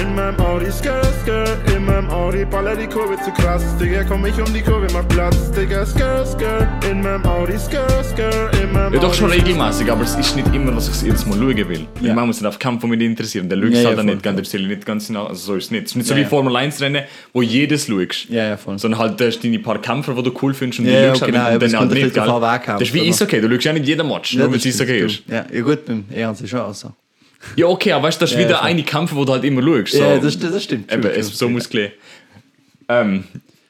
in meinem Audi, skr, skr, in meinem Audi, baller die Kurve zu krass, Digga, komm ich um die Kurve, mach Platz, Digga, skr, skr, in meinem Audi, skr, skr, in meinem Ja, doch schon Audi, regelmäßig, aber es ist nicht immer, dass ich es jedes Mal schauen will. Ja. Ja. Man muss nicht auf Kampf, mich interessieren. Der schaut Ja, ja, ja, halt dann nicht, ganz, der Stelle nicht ganz genau. Also so ist es nicht. Es ist nicht so Ja, wie ja. Formel 1 Rennen, wo jedes schaust. Ja, ja, voll. Sondern halt, da hast du deine paar Kämpfer, die du cool findest und Ja, die ja, schaust halt genau, und dann halt nicht, gell? Das ist wie? Eishockey, du schaust ja nicht jeden Match, nur weil es Eishockey ist. Ja, ja gut, beim Ernst ist schon auch so. Ja, okay, aber weißt du, das ist Ja, wieder eine Kämpfer, wo du halt immer schaust. So. Ja, das, das stimmt. Eben, es, so muss klar. Ähm,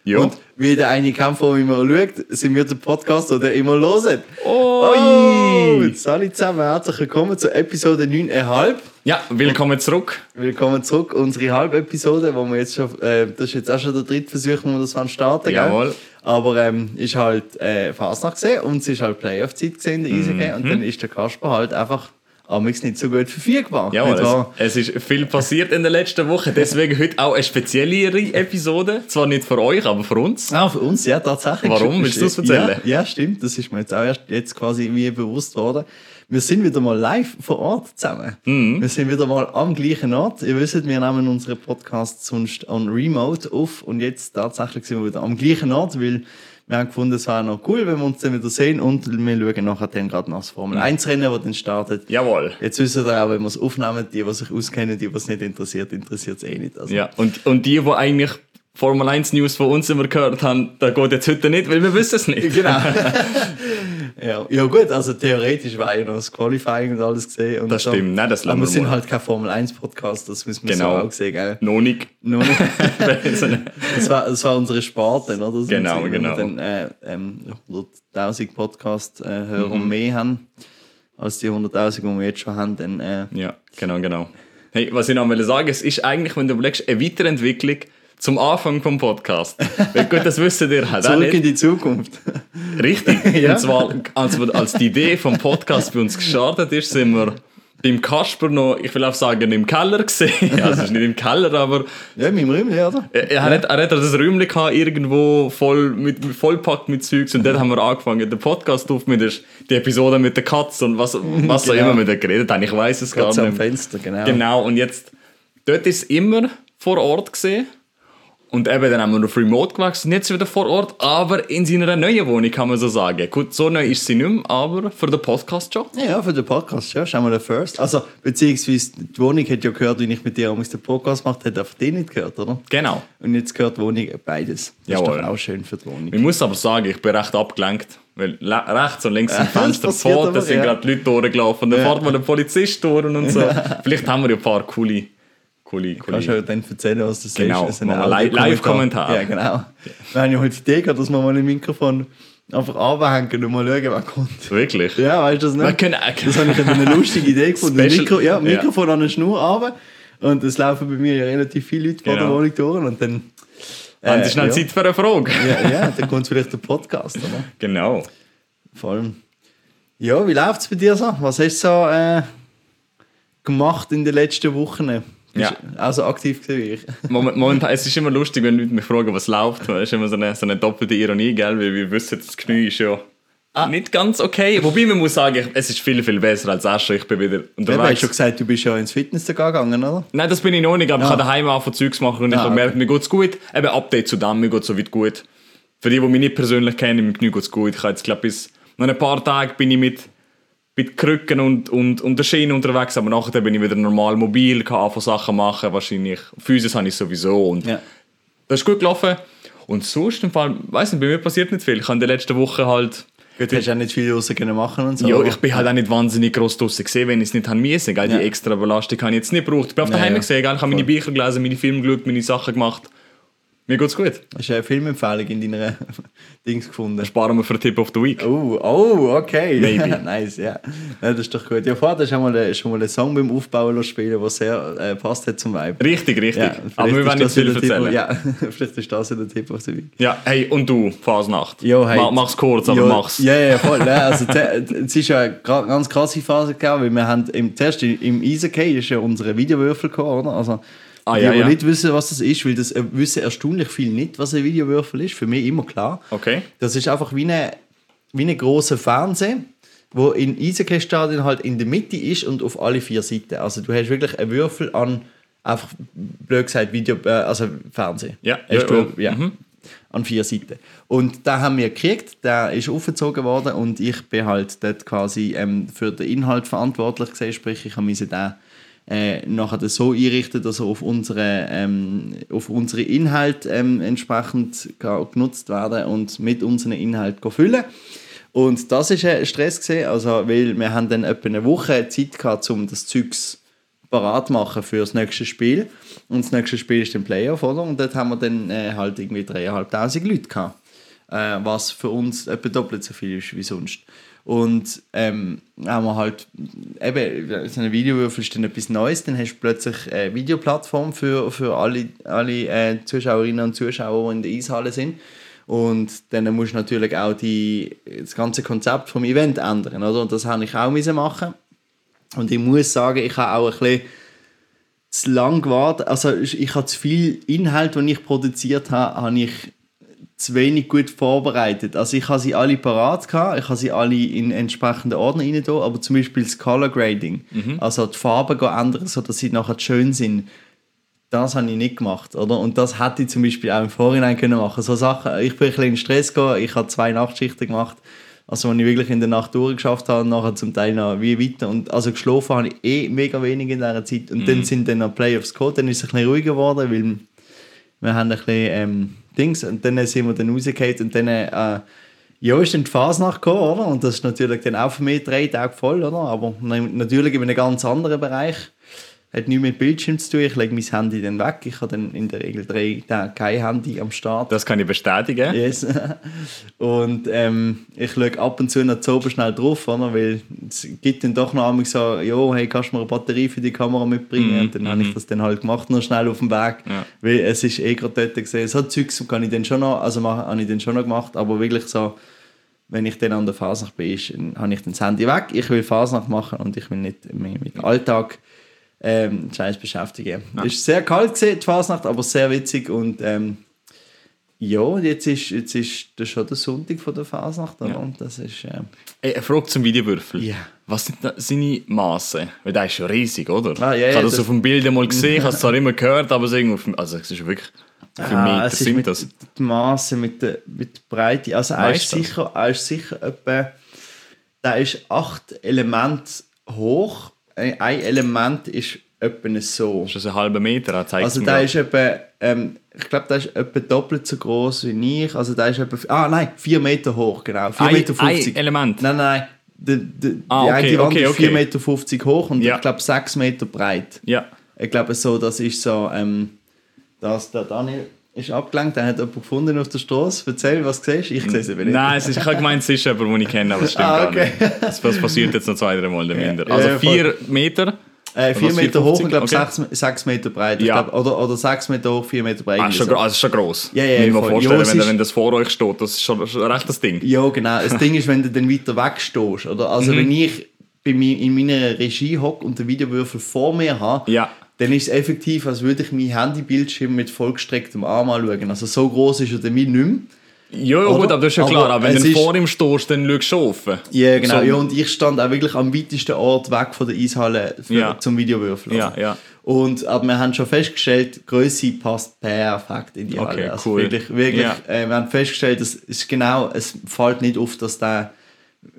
ja. Und wie der eine Kampf, den immer schaut, sind wir der Podcast, ihr immer hört. Oi! Oh, jetzt alle zusammen herzlich willkommen zur Episode 9,5. Ja, willkommen zurück. Willkommen zurück, unsere Halbepisode, wo wir jetzt schon, äh, das ist jetzt auch schon der dritte Versuch, wo wir das wollen starten Jawohl. Gell? Aber ähm, ist halt äh, Fasnacht gesehen und es ist halt Playoff-Zeit gesehen, der Eishockey, und dann ist der Kasper halt einfach amigs nicht so gut verfügbar. Ja, nicht es, es ist viel passiert in der letzten Woche. Deswegen heute auch eine speziellere Episode. Zwar nicht für euch, aber für uns. Ah, für uns, ja, tatsächlich. Warum? Willst du das erzählen? Ja, ja, stimmt. Das ist mir jetzt auch erst jetzt quasi mir bewusst worden. Wir sind wieder mal live vor Ort zusammen. Mhm. Wir sind wieder mal am gleichen Ort. Ihr wisst, wir nehmen unsere Podcasts sonst on Remote auf und jetzt tatsächlich sind wir wieder am gleichen Ort, weil wir haben gefunden, es wäre noch cool, wenn wir uns dann wieder sehen und wir schauen nachher dann gerade nach das Formel 1 Rennen, das dann startet. Jawohl. Jetzt wissen wir auch, wenn wir es aufnehmen, die, die sich auskennen, die, die es nicht interessiert, interessiert es eh nicht. Also, Ja, und, und die, die eigentlich Formel 1 News von uns immer gehört haben, da geht jetzt heute nicht, weil wir wissen es nicht. Genau. ja, ja gut, also theoretisch war ja noch das Qualifying und alles gesehen. Und Das so. stimmt, nein, das lassen Aber wir sind mal. halt kein Formel 1 Podcast, das müssen wir Genau. so auch sehen, gell? Noch nicht. Nur nicht. das, war, das war unsere Sparte, oder? So Genau, wenn genau. Wir dann äh, ähm, 100.000 Podcast-Hörer Mhm. mehr haben, als die 100.000, die wir jetzt schon haben, dann äh, Ja, genau, genau. Hey, was ich noch will sagen, es ist eigentlich, wenn du überlegst, eine Weiterentwicklung zum Anfang vom Podcast. Weil gut, das wissen ihr halt auch zurück in die Zukunft. Richtig. Ja. Und zwar, als, als die Idee vom Podcast bei uns gestartet ist, sind wir beim Kasper noch, ich will auch sagen, im Keller gesehen. Also, es ist nicht im Keller, aber ja, mit dem Rümmel, oder? er, er, hat, er hat das Räumchen gehabt, irgendwo voll mit, vollpackt mit Zeugs und dort haben wir angefangen, den Podcast auf mit der, die Episode mit der Katze und was, was auch Genau. immer mit der geredet haben. Ich weiß es gar Ganz am nicht. mehr. Fenster, genau. Genau, und jetzt, dort ist es immer vor Ort gesehen. Und eben, dann haben wir auf Remote gewechselt jetzt wieder vor Ort, aber in seiner neuen Wohnung, kann man so sagen. Gut, so neu ist sie nicht mehr, aber für den Podcast schon. Ja, für den Podcast, ja, schauen wir den First. Also, beziehungsweise die Wohnung hat ja gehört, wie ich mit dir den Podcast gemacht habe, hat einfach die nicht gehört, oder? Genau. Und jetzt gehört die Wohnung beides. Das Jawohl. ist doch auch schön für die Wohnung. Ich muss aber sagen, ich bin recht abgelenkt. Weil rechts und links sind Fenster vor, da sind ja. gerade Leute durchgelaufen. Dann Ja. fährt mal ein Polizist durch und so. Vielleicht haben wir ja ein paar coole, coole, Kannst coole. du dann erzählen, was Genau? Das sind machen wir auch die Li- Live-Kommentare. Ja, genau. Wir haben ja heute die Idee gehabt, dass wir mal ein Mikrofon einfach anhängen und mal schauen, wer kommt. Wirklich? Ja, weißt du das nicht? können, Das habe ich eine lustige Idee gefunden. Mikro, ja, Ja. Mikrofon an der Schnur runter. Und es laufen bei mir ja relativ viele Leute vor der Genau. Wohnung durch. Und dann. haben Sie schnell ja. Zeit für eine Frage? Ja, ja, dann kommt vielleicht der Podcast, oder? Genau. Vor allem. Ja, wie läuft es bei dir so? Was hast du so äh, gemacht in den letzten Wochen? Ja. du auch so aktiv gewesen wie ich? Moment, momentan, es ist immer lustig, wenn Leute mich fragen, was läuft. Es ist immer so eine, so eine doppelte Ironie, gell? Weil wir wissen, das Knie ist ja Ah. nicht ganz okay. Wobei man muss sagen, es ist viel, viel besser als erst. Ich bin wieder Ja, du hast unterwegs. schon gesagt, du bist ja ins Fitness gegangen, oder? Nein, das bin ich noch nicht, aber ich Ah. kann daheim auch von Zeugs machen und ich Ah, habe gemerkt, mir geht's gut. Eben Update zu dem, mir geht's soweit gut. Für die, die mich nicht persönlich kennen, mir Knie geht's gut. Ich habe jetzt, glaube bis noch ein paar Tage bin ich mit, mit Krücken und, und, und der Schiene unterwegs, aber nachher bin ich wieder normal mobil, kann anfangen Sachen machen, wahrscheinlich. Physis habe ich sowieso und Ja. das ist gut gelaufen. Und sonst im Fall, weiß nicht, bei mir passiert nicht viel. Ich habe in der letzten Woche halt Gut, hast du auch nicht viel draussen machen und so. ja, ich bin halt auch nicht wahnsinnig gross draussen gesehen, wenn ich es nicht haben müssen. Gell? Ja. Die extra Belastung habe ich jetzt nicht gebraucht. Ich bin auf daheim ja. gesehen, gell? ich habe meine. Bücher gelesen, meine Filme geschaut, meine Sachen gemacht. Mir geht's gut. Hast du eine Filmempfehlung in deiner Dings gefunden? Sparen wir für Tip of the Week. Oh, oh, okay. Maybe. nice, ja. ja. Das ist doch gut. Ja, vorher hast du schon mal, schon mal einen Song beim Aufbauen spielen, der sehr äh, passt hat zum Vibe. Richtig, richtig. Ja, Aber wir werden nicht viel ja der Tipp- erzählen. Ja. Ja, vielleicht ist das ja der Tipp auf der Week. hey, und du, Fasnacht. Jo, hey. Ma- Mach's kurz, aber ja, mach's. Ja, ja, voll. ja, also, es ist ja eine ganz krasse Phase gegangen, weil wir haben im, zuerst im- im Eishockey ist ja unsere Videowürfel gekommen, oder? Also, Ah, die, ja, die ja. nicht wissen, was das ist, weil das äh, wissen erstaunlich viel nicht, was ein Videowürfel ist. Für mich immer klar. Okay. Das ist einfach wie eine, wie eine große Fernseher, wo in Eishockey-Stadion halt in der Mitte ist und auf alle vier Seiten. Also du hast wirklich einen Würfel an einfach blöd gesagt Video, äh, also Fernsehen. Ja, Hast ja, du, ja. Mhm. An vier Seiten. Und da haben wir gekriegt, der ist aufgezogen worden und ich bin halt dort quasi ähm, für den Inhalt verantwortlich gewesen, sprich ich musste den äh, nachher so einrichten, dass er auf unsere, ähm, auf unsere Inhalte ähm, entsprechend genutzt werden und mit unseren Inhalten füllen. Und das ist ein Stress gewesen, also weil wir haben dann etwa eine Woche Zeit gehabt, um das Zeugs parat machen für das nächste Spiel. Und das nächste Spiel ist dann Playoff, oder? Und dort haben wir dann äh, halt irgendwie 3'500 Leute gehabt. Äh, was für uns etwa doppelt so viel ist wie sonst. Und ähm, haben wir halt, eben, so ein Videowürfel ist dann etwas Neues, dann hast du plötzlich eine Videoplattform für, für alle, alle äh, Zuschauerinnen und Zuschauer, die in der Eishalle sind. Und dann musst du natürlich auch die, das ganze Konzept vom Event ändern, oder? Und das habe ich auch machen. Und ich muss sagen, ich habe auch ein bisschen zu lang gewartet. Also ich habe zu viel Inhalt, den ich produziert habe, habe ich zu wenig gut vorbereitet. Also ich habe sie alle parat gehabt, ich habe sie alle in entsprechende Ordner rein da, aber zum Beispiel das Color Grading, also die Farben ändern, sodass sie nachher schön sind, das habe ich nicht gemacht, oder? Und das hätte ich zum Beispiel auch im Vorhinein können machen. So Sachen, ich bin ein bisschen in Stress gegangen, ich habe zwei Nachtschichten gemacht, also wenn ich wirklich in der Nacht durchgeschafft habe, nachher zum Teil noch wie weiter und also geschlafen habe ich eh mega wenig in dieser Zeit und dann sind dann noch Playoffs gekommen, dann ist es ein bisschen ruhiger geworden, weil wir haben ein bisschen ähm, Dings und dann sind wir dann rausgefallen und dann äh, ja, ist dann die Fasnacht gekommen, oder? Und das ist natürlich dann auch für mich drei Tage voll, oder? Aber na- natürlich in einem ganz anderen Bereich. Hat nichts mit Bildschirm zu tun. Ich lege mein Handy dann weg. Ich habe dann in der Regel drei Tage kein Handy am Start. Das kann ich bestätigen. Yes. Und ähm, ich schaue ab und zu noch zu schnell drauf, oder? weil es gibt dann doch noch einmal so, jo, hey, kannst du mir eine Batterie für die Kamera mitbringen? und dann habe ich das dann halt gemacht, noch schnell auf dem Weg, Ja. weil es ist eh gerade dort gesehen. So Zeugs kann ich dann schon noch, also habe ich dann schon noch gemacht, aber wirklich so, wenn ich dann an der Fasnacht bin, ist, habe ich dann das Handy weg. Ich will Fasnacht machen und ich will nicht mich mit dem Alltag ähm, Scheiß beschäftigen. Es ist sehr kalt gewesen, die Fasnacht, aber sehr witzig und ähm, ja, jetzt ist, jetzt ist das schon der Sonntag von der Fasnacht? Ja. Und das ist, ähm, Ey, eine Frage zum Videowürfel. Ja. Was sind seine Maße? Weil der ist ja riesig, oder? Ah, ja, ich ja, habe das, das- auf dem Bild mal gesehen, ich habe es zwar immer gehört, aber es ist irgendwie, also es ist wirklich, viele ah, es ist sind mit das? Die Maße mit der, mit der Breite, also er ist, sicher, er ist sicher etwa, der ist acht Elemente hoch, ein Element ist etwa so. Das ist ein halber Meter, er zeigt Also der ist etwa, ähm, ich glaube, der ist etwa doppelt so groß wie ich. Also der ist etwa, ah nein, 4 Meter hoch, genau. 4,50 Ein- Meter. ein Element? Nein, nein, die, die, Ah, die okay, eine Wand okay, ist okay. 4,50 Meter hoch und Ja. ich glaube 6 Meter breit. Ja. Ich glaube so, das ist so, ähm, das, der Daniel ist abgelenkt, der hat jemanden gefunden auf der Straße. Erzähl, was du siehst. Ich sehe es eben nicht. Nein, es ist, ich habe gemeint, es ist jemand, den ich kenne, aber es stimmt Ah, gar okay. nicht. Das, das passiert jetzt noch zwei, drei Mal minder. Also ja, vier Meter. Äh, 4 Was, Meter hoch 4,50? und glaube Okay. 6, 6 Meter breit. Ja. glaub, oder, oder 6 Meter hoch, 4 Meter breit. Ah, schon, also ist schon gross. Ja, ja, Ich mir vorstellen, Ja, wenn, ist- wenn das vor euch steht, das ist schon, schon ein rechtes Ding. Ja, genau. Das Ding ist, wenn du dann weiter wegstehst. Oder? Also, Mhm. wenn ich bei mir in meiner Regie hocke und den Videowürfel vor mir habe, Ja. Dann ist es effektiv, als würde ich mein Handybildschirm mit vollgestrecktem Arm anschauen. Also, so groß ist er dann nicht mehr. Ja, ja gut, aber das ist ja Aber klar. Aber wenn du vor ihm stehst, dann schaust du schon offen. Ja, genau. So. Ja, und ich stand auch wirklich am weitesten Ort weg von der Eishalle für, Ja. zum Videowürfel. Ja, ja. Und, aber wir haben schon festgestellt, die Größe passt perfekt in die Okay, Halle. Also cool. wirklich, wirklich, Ja. äh, wir haben festgestellt, es ist genau, es fällt nicht auf, dass der,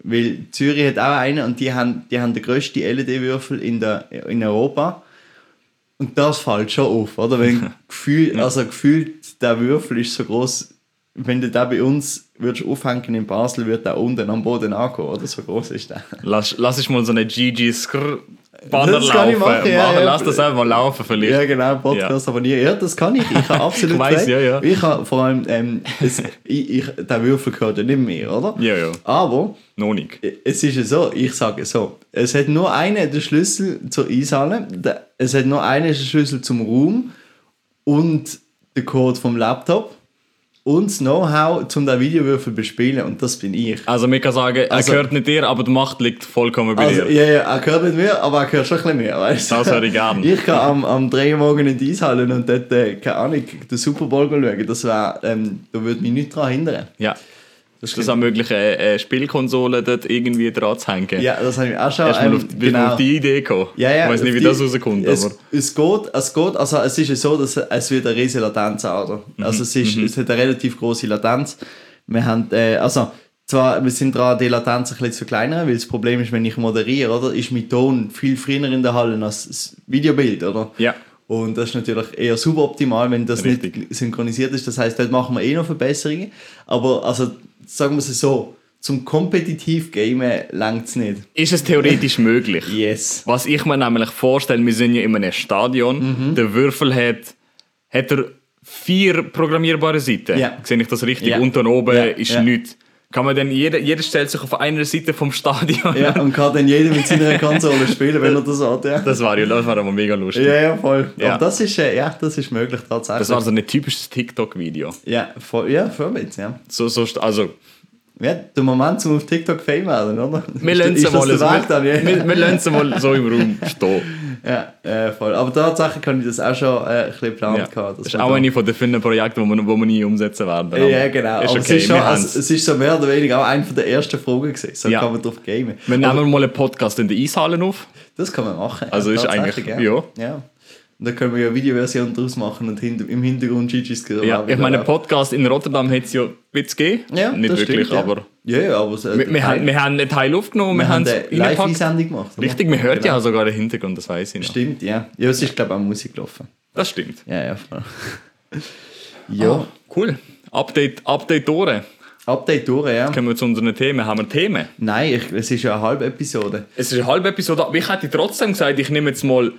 weil Zürich hat auch einen und die haben, die haben den grössten LED-Würfel in, der, in Europa. Und das fällt schon auf, oder? Wenn gefühlt, also gefühlt, der Würfel ist so groß, wenn du den bei uns würdest aufhängen in Basel, wird der unten am Boden ankommen, oder? So groß ist der. Lass, lass ich mal so eine GG Skr Banner Das kann ich laufen. machen, ja, Mach- ja. Lass das einfach mal laufen vielleicht. Ja, genau, Podcast abonnieren. Ja, das kann ich. Ich habe absolut Ich weiss, ja, ja. Ich habe vor allem, ähm, es, ich, ich, der Würfel gehört ja nicht mehr, oder? Ja, ja. Aber Noch nicht. es ist ja so, ich sage so, es hat nur einen den Schlüssel zur Eishalle, es hat nur einen den Schlüssel zum Raum und den Code vom Laptop und das Know-how, um den Videowürfel zu bespielen und das bin ich. Also man kann sagen, er Also- gehört nicht dir, aber die Macht liegt vollkommen bei Also, dir. ja, ja, er gehört nicht mir, aber er gehört schon ein bisschen mehr, weißt du? Das höre ich gern. Ich kann am, am 3 Uhr morgen in die Eishalle und dort, äh, keine Ahnung, den Super Bowl schauen. Das wär, ähm, da würde mich nichts daran hindern. Ja. Das ist das auch möglich, eine, Spielkonsole dort irgendwie dran zu hängen? Ja, das habe ich auch schon. Erst mal ähm, auf, bist du auf die Idee gekommen? Ja, ja, Ich weiß nicht, wie die- das rauskommt, es, aber... Es geht, es geht, also es ist ja so, dass es wird eine riesige Latenz haben. Mhm, Also es, ist, es hat eine relativ große Latenz. Wir haben, äh, also zwar, wir sind dran, die Latenz ein bisschen zu verkleinern, weil das Problem ist, wenn ich moderiere, oder, ist mein Ton viel früher in der Halle als das Videobild, oder? Ja. Und das ist natürlich eher suboptimal, wenn das Richtig. nicht synchronisiert ist. Das heißt, dort machen wir eh noch Verbesserungen. Aber also, sagen wir es so, zum kompetitiv Gamen langt es nicht. Ist es theoretisch möglich? Yes. Was ich mir nämlich vorstelle, wir sind ja in einem Stadion, Mhm. der Würfel hat, hat er vier programmierbare Seiten. Ja. Sehe ich das richtig? Ja. Unten und oben Ja, ist ja. nichts. Kann man dann, jeder, jeder stellt sich auf einer Seite vom Stadion. Ja, und kann dann jeder mit seiner Konsole spielen, wenn er das hat. Ja, Das war ja das war aber mega lustig. ja, ja voll. Ja. Aber das ist, äh, ja, das ist möglich tatsächlich. Das war so ein typisches TikTok-Video. ja, voll, ja, voll mit, ja. So, so, also, Ja, der Moment zum auf TikTok Fame werden, oder? wir lassen es das mal, wir, wir es mal so im Raum stehen. Ja, äh, voll. Aber tatsächlich kann ich das auch schon äh, ein bisschen geplant Ja. gehabt. Das ist auch eine von den vielen Projekten, die wir, wo wir nie umsetzen werden. Aber Ja, genau. Ist Aber okay, es, ist schon, also, es ist so mehr oder weniger auch eine der ersten Fragen gewesen. So Ja. kann man drauf gamen. wir nehmen mal einen Podcast in der Eishalle auf. Das kann man machen. Also ist tatsächlich, eigentlich- ja. ja. Und dann können wir ja eine Videoversion daraus machen und im Hintergrund Gigi's Ja, ich meine, Podcast in Rotterdam hat es ja bisschen gegeben. ja, Nicht wirklich, stimmt, ja. aber Ja, ja, aber so, wir, wir, haben, wir haben einen Teil aufgenommen, wir, wir haben es. Live-Einsendung gemacht. oder? Richtig, man hört Genau. ja sogar den Hintergrund, das weiß ich noch. Stimmt, ja. Ja, es ist, glaube ich, auch Musik gelaufen. Das stimmt. Ja, ja, voll. ja, Ah, cool. Update, Update durch. Update durch, ja. Kommen wir zu unseren Themen. Haben wir Themen? Nein, ich, es ist ja eine halbe Episode. Es ist eine halbe Episode, aber ich hätte trotzdem gesagt, ich nehme jetzt mal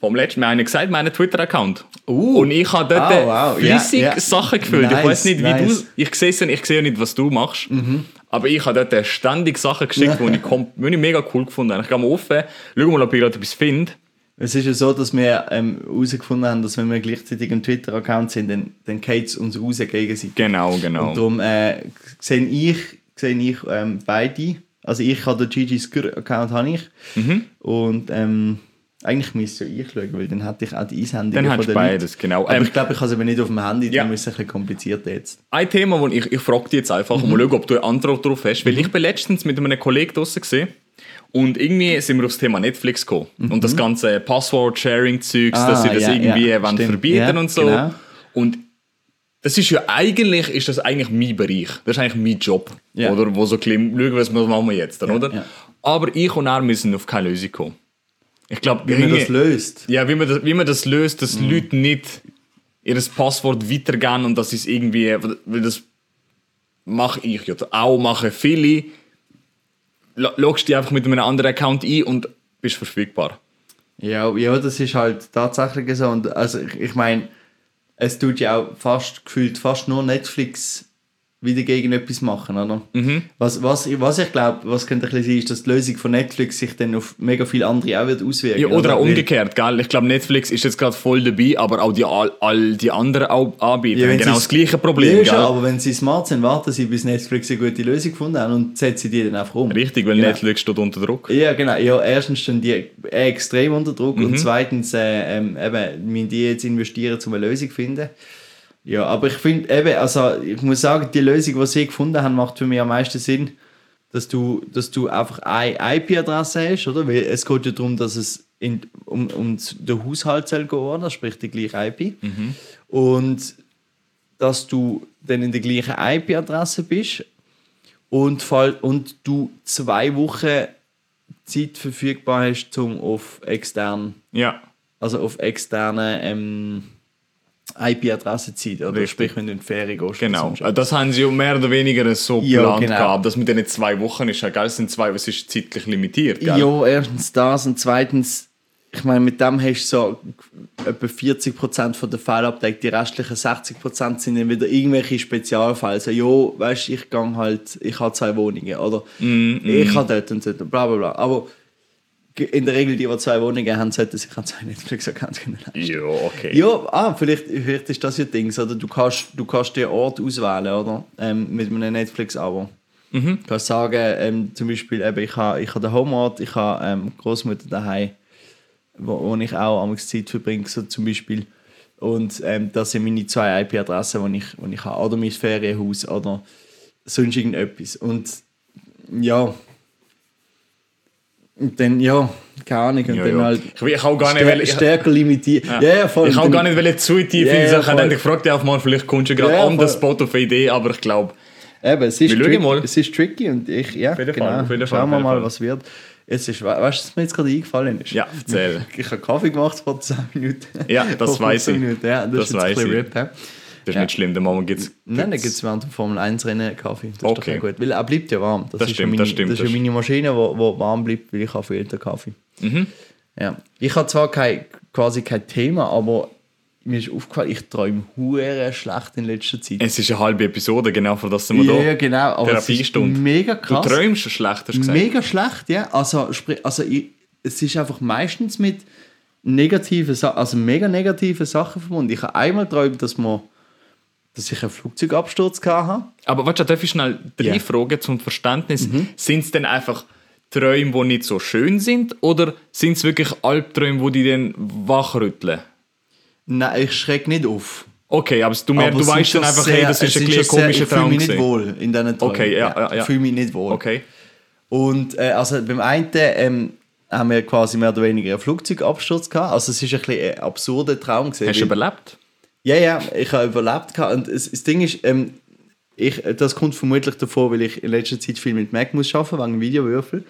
vom letzten Mal gesagt, meinen Twitter-Account. Uh. Und ich habe dort Ah, wow. Flüssig ja. Sachen gefüllt. ich Nice, weiß nicht, wie nice. du. Ich sehe es ich sehe nicht, was du machst. Aber ich habe dort ständig Sachen geschickt, die ich, die ich mega cool gefunden habe. Ich gehe mal offen, schau mal, ob ich gerade etwas finde. Es ist ja so, dass wir ähm, herausgefunden haben, dass wenn wir gleichzeitig ein Twitter-Account sind, dann, dann geht es uns raus gegenseitig. Genau, genau. Und darum äh, sehe ich, sehe ich ähm, beide. Also ich habe den Gigi Skr-Account habe ich. Mhm. Und ähm, eigentlich müsste ich schauen, weil dann hätte ich auch die Einsendungen Dann hast du beides, Leuten. genau. Aber Ähm, ich glaube, ich habe es aber nicht auf dem Handy, Ja. darum ist es ein bisschen komplizierter jetzt. Ein Thema, wo ich, ich frage dich jetzt einfach und mal schauen, ob du eine Antwort darauf hast. Weil ich bin letztens mit einem Kollegen draußen gesehen und irgendwie sind wir aufs Thema Netflix gekommen. Und das ganze Password-Sharing-Zeugs, dass Ah, sie das ja, irgendwie ja, wollen verbieten Ja, und so. genau. Und das ist ja eigentlich, ist das eigentlich mein Bereich. Das ist eigentlich mein Job. Ja. Oder wo so ein bisschen, schauen, was machen wir jetzt, dann, oder? Aber ich und er müssen auf keine Lösung kommen. Ich glaube, Wie man das löst. ja, wie man das, wie man das löst, dass Mhm. Leute nicht ihr Passwort weitergeben und das ist irgendwie, weil das mache ich ja auch, machen viele. Lo- Loggst dich einfach mit einem anderen Account ein und bist verfügbar. Ja, ja, das ist halt tatsächlich so. Und also ich, ich meine, es tut ja auch fast gefühlt fast nur Netflix wieder gegen etwas machen, oder? Mhm. Was, was, ich- was ich glaube, was könnte ein bisschen sein, ist, dass die Lösung von Netflix sich dann auf mega viele andere auch wird auswirken. Ja, oder auch Weil- umgekehrt, gell? Ich glaube, Netflix ist jetzt gerade voll dabei, aber auch die, all, all die anderen auch Anbieter Ja, haben genau das gleiche Problem, Ja, gell? aber wenn sie smart sind, warten sie, bis Netflix eine gute Lösung gefunden haben und setzen die dann einfach um. Richtig, weil Genau. Netflix steht unter Druck. Ja, genau. Ja, erstens stehen die extrem unter Druck Mhm. und zweitens äh, ähm, eben, müssen die jetzt investieren, um eine Lösung zu finden. Ja, aber ich finde eben, also ich muss sagen, die Lösung, die sie gefunden haben, macht für mich am meisten Sinn, dass du, dass du einfach eine IP-Adresse hast, oder? Weil es geht ja darum, dass es in, um, um den Haushalt soll gehen, sprich die gleiche IP. Und dass du dann in der gleichen IP-Adresse bist und, fall, und du zwei Wochen Zeit verfügbar hast, um auf extern, Ja. also auf externe ähm, IP-Adresse sein. Oder Richtig. sprich, wenn du in die Ferien gehst. Genau. Äh, Das haben sie ja mehr oder weniger so Ja, geplant genau. gehabt. Das mit diesen zwei Wochen ist ja geil. Es sind zwei, es ist zeitlich limitiert, gell? Ja, erstens das und zweitens, ich meine, mit dem hast du so etwa 40% von der Fälle abdeckt. Die restlichen 60% sind dann wieder irgendwelche Spezialfälle. Also, ja, weißt du, ich gang halt, ich habe zwei Wohnungen oder ich habe dort und dort, bla bla bla. Aber in der Regel, die, die zwei Wohnungen haben, sollten sich an zwei Netflix-Accounts können leisten. Ja, okay. Ja, ah, vielleicht, vielleicht ist das ja Ding, oder? Du kannst, du kannst den Ort auswählen, oder? Ähm, mit einem Netflix-Abo. Du kannst sagen, ähm, zum Beispiel, eben, ich habe ich ha den Homeort, ich habe ähm, Großmutter daheim, wo, wo ich auch am Zeit verbringe, so zum Beispiel. Und ähm, das sind meine zwei IP-Adressen, die ich, wo ich habe. Oder mein Ferienhaus, oder sonst irgendetwas. Und ja, und dann, ja, keine Ahnung, und Ja, dann ja. halt Ich, ich auch gar nicht, stär weil ich, stärker limitiert. Ja, ja, voll. ich auch dann- gar nicht ich zu tief in die Sache. Ich habe gefragt, ja, auf mal, vielleicht kommst du gerade Ja, on the spot auf eine Idee, aber ich glaube, Eben, es ist, tricky, mal. es ist tricky und ich, ja, jeden genau. Fall, Fall, Schauen wir mal, Fall. was wird. Jetzt ist, we- weißt du, was mir jetzt gerade eingefallen ist? Ja, erzähl. Ich habe Kaffee gemacht vor 10 Minuten. Ja, das weiß 15 ich. Minuten, ja, das, Das ist ein bisschen ich. RIP? Das ist Ja. nicht schlimm. Der Moment gibt es. Nein, dann gibt es während dem Formel 1 Rennen Kaffee. Das Okay. ist doch gut. Weil er bleibt ja warm. Das, Das ist stimmt, meine, das stimmt, Das ist ja meine Maschine, die warm bleibt, weil ich habe Tag Kaffee. Mhm. Ja. Ich habe zwar kein, quasi kein Thema, aber mir ist aufgefallen, ich träume hure schlecht in letzter Zeit. Es ist eine halbe Episode, genau für das sind wir ja, da. ja, genau. Aber es ist mega Du krass. träumst schlecht, hast du gesagt. Mega schlecht, ja. Also, sprich, also ich, es ist einfach meistens mit negativen also mega negativen Sachen verbunden. Ich habe einmal geträumt, dass, wir, dass ich einen Flugzeugabsturz hatte. Aber warte, darf ich schnell drei. Mhm. Fragen zum Verständnis? Sind es denn einfach Träume, die nicht so schön sind? Oder sind es wirklich Albträume, die dich dann wachrütteln? Nein, ich schrecke nicht auf. Okay, aber du, merkst, Aber du weißt dann einfach, sehr- hey, das ist ein bisschen schon sehr- komischer Ich fühle Traum. mich nicht wohl in diesen Träumen. Okay, ja, ja, ja. Ich fühle mich nicht wohl. Okay. Und äh, also beim einen ähm, haben wir quasi mehr oder weniger einen Flugzeugabsturz gehabt. Also es ist ein bisschen ein absurder Traum gewesen. Hast du überlebt? Ja, ja, ich habe überlebt. Und das, Ding ist, ähm, ich, das kommt vermutlich davor, weil ich in letzter Zeit viel mit Mac muss arbeiten, wegen Videowürfel.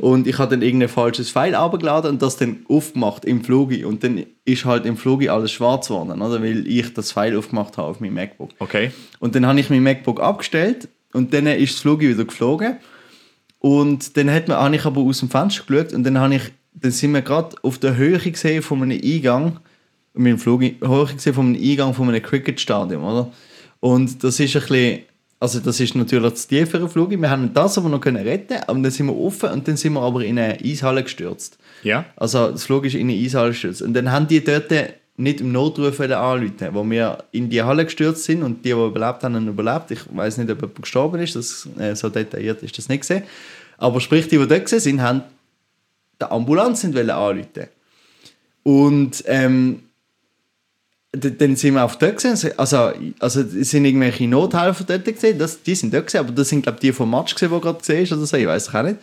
Und ich habe dann irgendein falsches File abgeladen und das dann aufgemacht im Flugi. Und dann ist halt im Flugi alles schwarz geworden, oder? weil ich das File aufgemacht habe auf meinem MacBook. Okay. Und dann habe ich mein MacBook abgestellt und dann ist das Flugi wieder geflogen. Und dann hat man, habe ich aber aus dem Fenster geschaut und dann, habe ich, dann sind wir gerade auf der Höhe gesehen von einem Eingang, mit dem Flug, von einem Eingang von einem Cricket-Stadion, oder? Und das ist ein bisschen, also das ist natürlich das tiefere Flug. Wir haben das aber noch können retten, aber dann sind wir offen und dann sind wir aber in eine Eishalle gestürzt. Ja. Also das Flug ist in eine Eishalle gestürzt. Und dann haben die dort nicht im Notruf anrufen, wo wir in die Halle gestürzt sind und die, die überlebt haben, haben überlebt. Ich weiß nicht, ob jemand gestorben ist, das, äh, so detailliert ist das nicht gesehen. Aber sprich, die, die dort sind, haben die Ambulanz anrufen. Und ähm, dann sind wir auf dort gewesen. Also, also es sind irgendwelche Nothelfer dort gewesen, das, die sind dort gewesen, aber das sind glaube die vom Match gewesen, wo gerade gesehen oder so, ich weiß es auch nicht.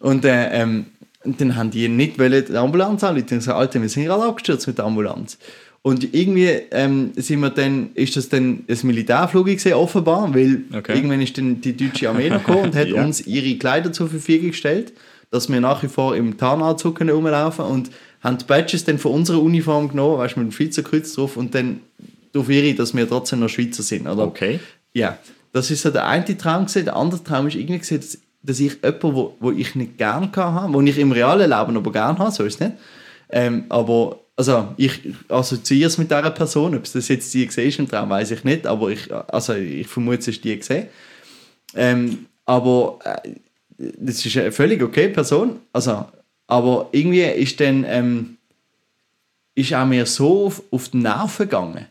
Und äh, ähm, und dann haben die nicht wollen die Ambulanz anrufen. Ich gesagt, Alter, wir sind gerade abgestürzt mit der Ambulanz. Und irgendwie ähm, sind wir dann, ist das dann ein Militärflug gewesen, offenbar, weil Okay. irgendwann ist dann die deutsche Armee gekommen und hat Ja. uns ihre Kleider zur Verfügung gestellt, dass wir nach wie vor im Tarnanzug können rumlaufen und haben die Badges dann von unserer Uniform genommen, weißt du, mit dem Schweizer Kreuz drauf und dann auf ihre, dass wir trotzdem noch Schweizer sind, oder? Okay. Ja, das ist so der eine Traum gesehen. Der andere Traum ist irgendwie gesehen, dass, dass ich jemanden, wo, wo ich nicht gern habe, wo ich im realen Leben aber gern habe, so ist es nicht. Ähm, aber also ich assoziiere es mit dieser Person. Ob es das jetzt die gesehen ist im Traum, weiß ich nicht. Aber ich, also ich vermute, es ist die gesehen. Ähm, aber äh, das ist eine völlig okay Person. Also, aber irgendwie ist dann ähm, ist auch mir so auf, auf die Nerven gegangen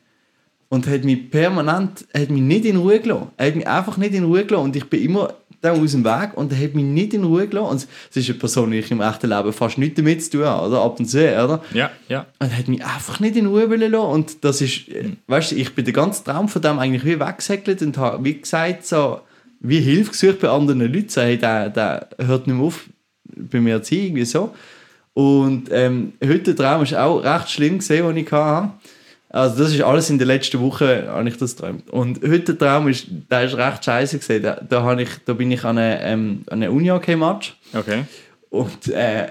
und hat mich permanent hat mich nicht in Ruhe gelassen. Er hat mich einfach nicht in Ruhe gelassen und ich bin immer da aus dem Weg und er hat mich nicht in Ruhe gelassen. Und es ist eine Person, die ich im echten Leben fast nichts damit zu tun habe, oder? Ab und zu, oder? Ja, ja. Und er hat mich einfach nicht in Ruhe wollen lassen. Und das ist, äh, weißt du, ich bin den ganzen Traum von dem eigentlich wie weggesäckelt und habe, wie gesagt, so, wie Hilfe gesucht bei anderen Leuten. Hey, der, der hört nicht mehr auf, bei mir zu sein, irgendwie so. Und ähm, heute der Traum ist auch recht schlimm gesehen, den ich hatte. Also das ist alles in der letzten Woche, habe ich das geträumt. Und heute der Traum ist, der ist recht scheiße gesehen. Da, da, ich, da bin ich an einem ähm, einem Uni-Hockey-Match. Okay. Und, äh,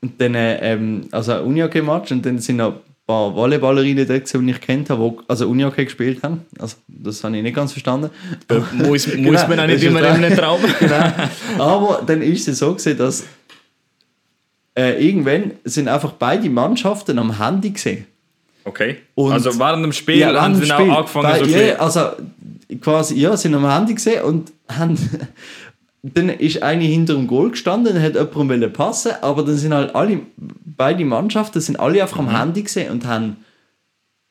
und dann, äh, ähm, also Unihockey-Match und dann sind noch paar Volleyballerinnen dort, gewesen, die ich kennt habe, die also Unihockey gespielt haben. Also, das habe ich nicht ganz verstanden. Muss, muss Genau, man auch nicht immer in einem Traum. genau. Aber dann ist es so gewesen, dass äh, irgendwann sind einfach beide Mannschaften am Handy gesehen. Okay. Und- also während dem Spiel während haben sie auch angefangen, Bei- so ja, also quasi, ja, sind am Handy gesehen und haben, dann ist eine hinter dem Goal gestanden, dann hat jemand passen, aber dann sind halt alle, beide Mannschaften sind alle einfach Mhm. am Handy gesehen und haben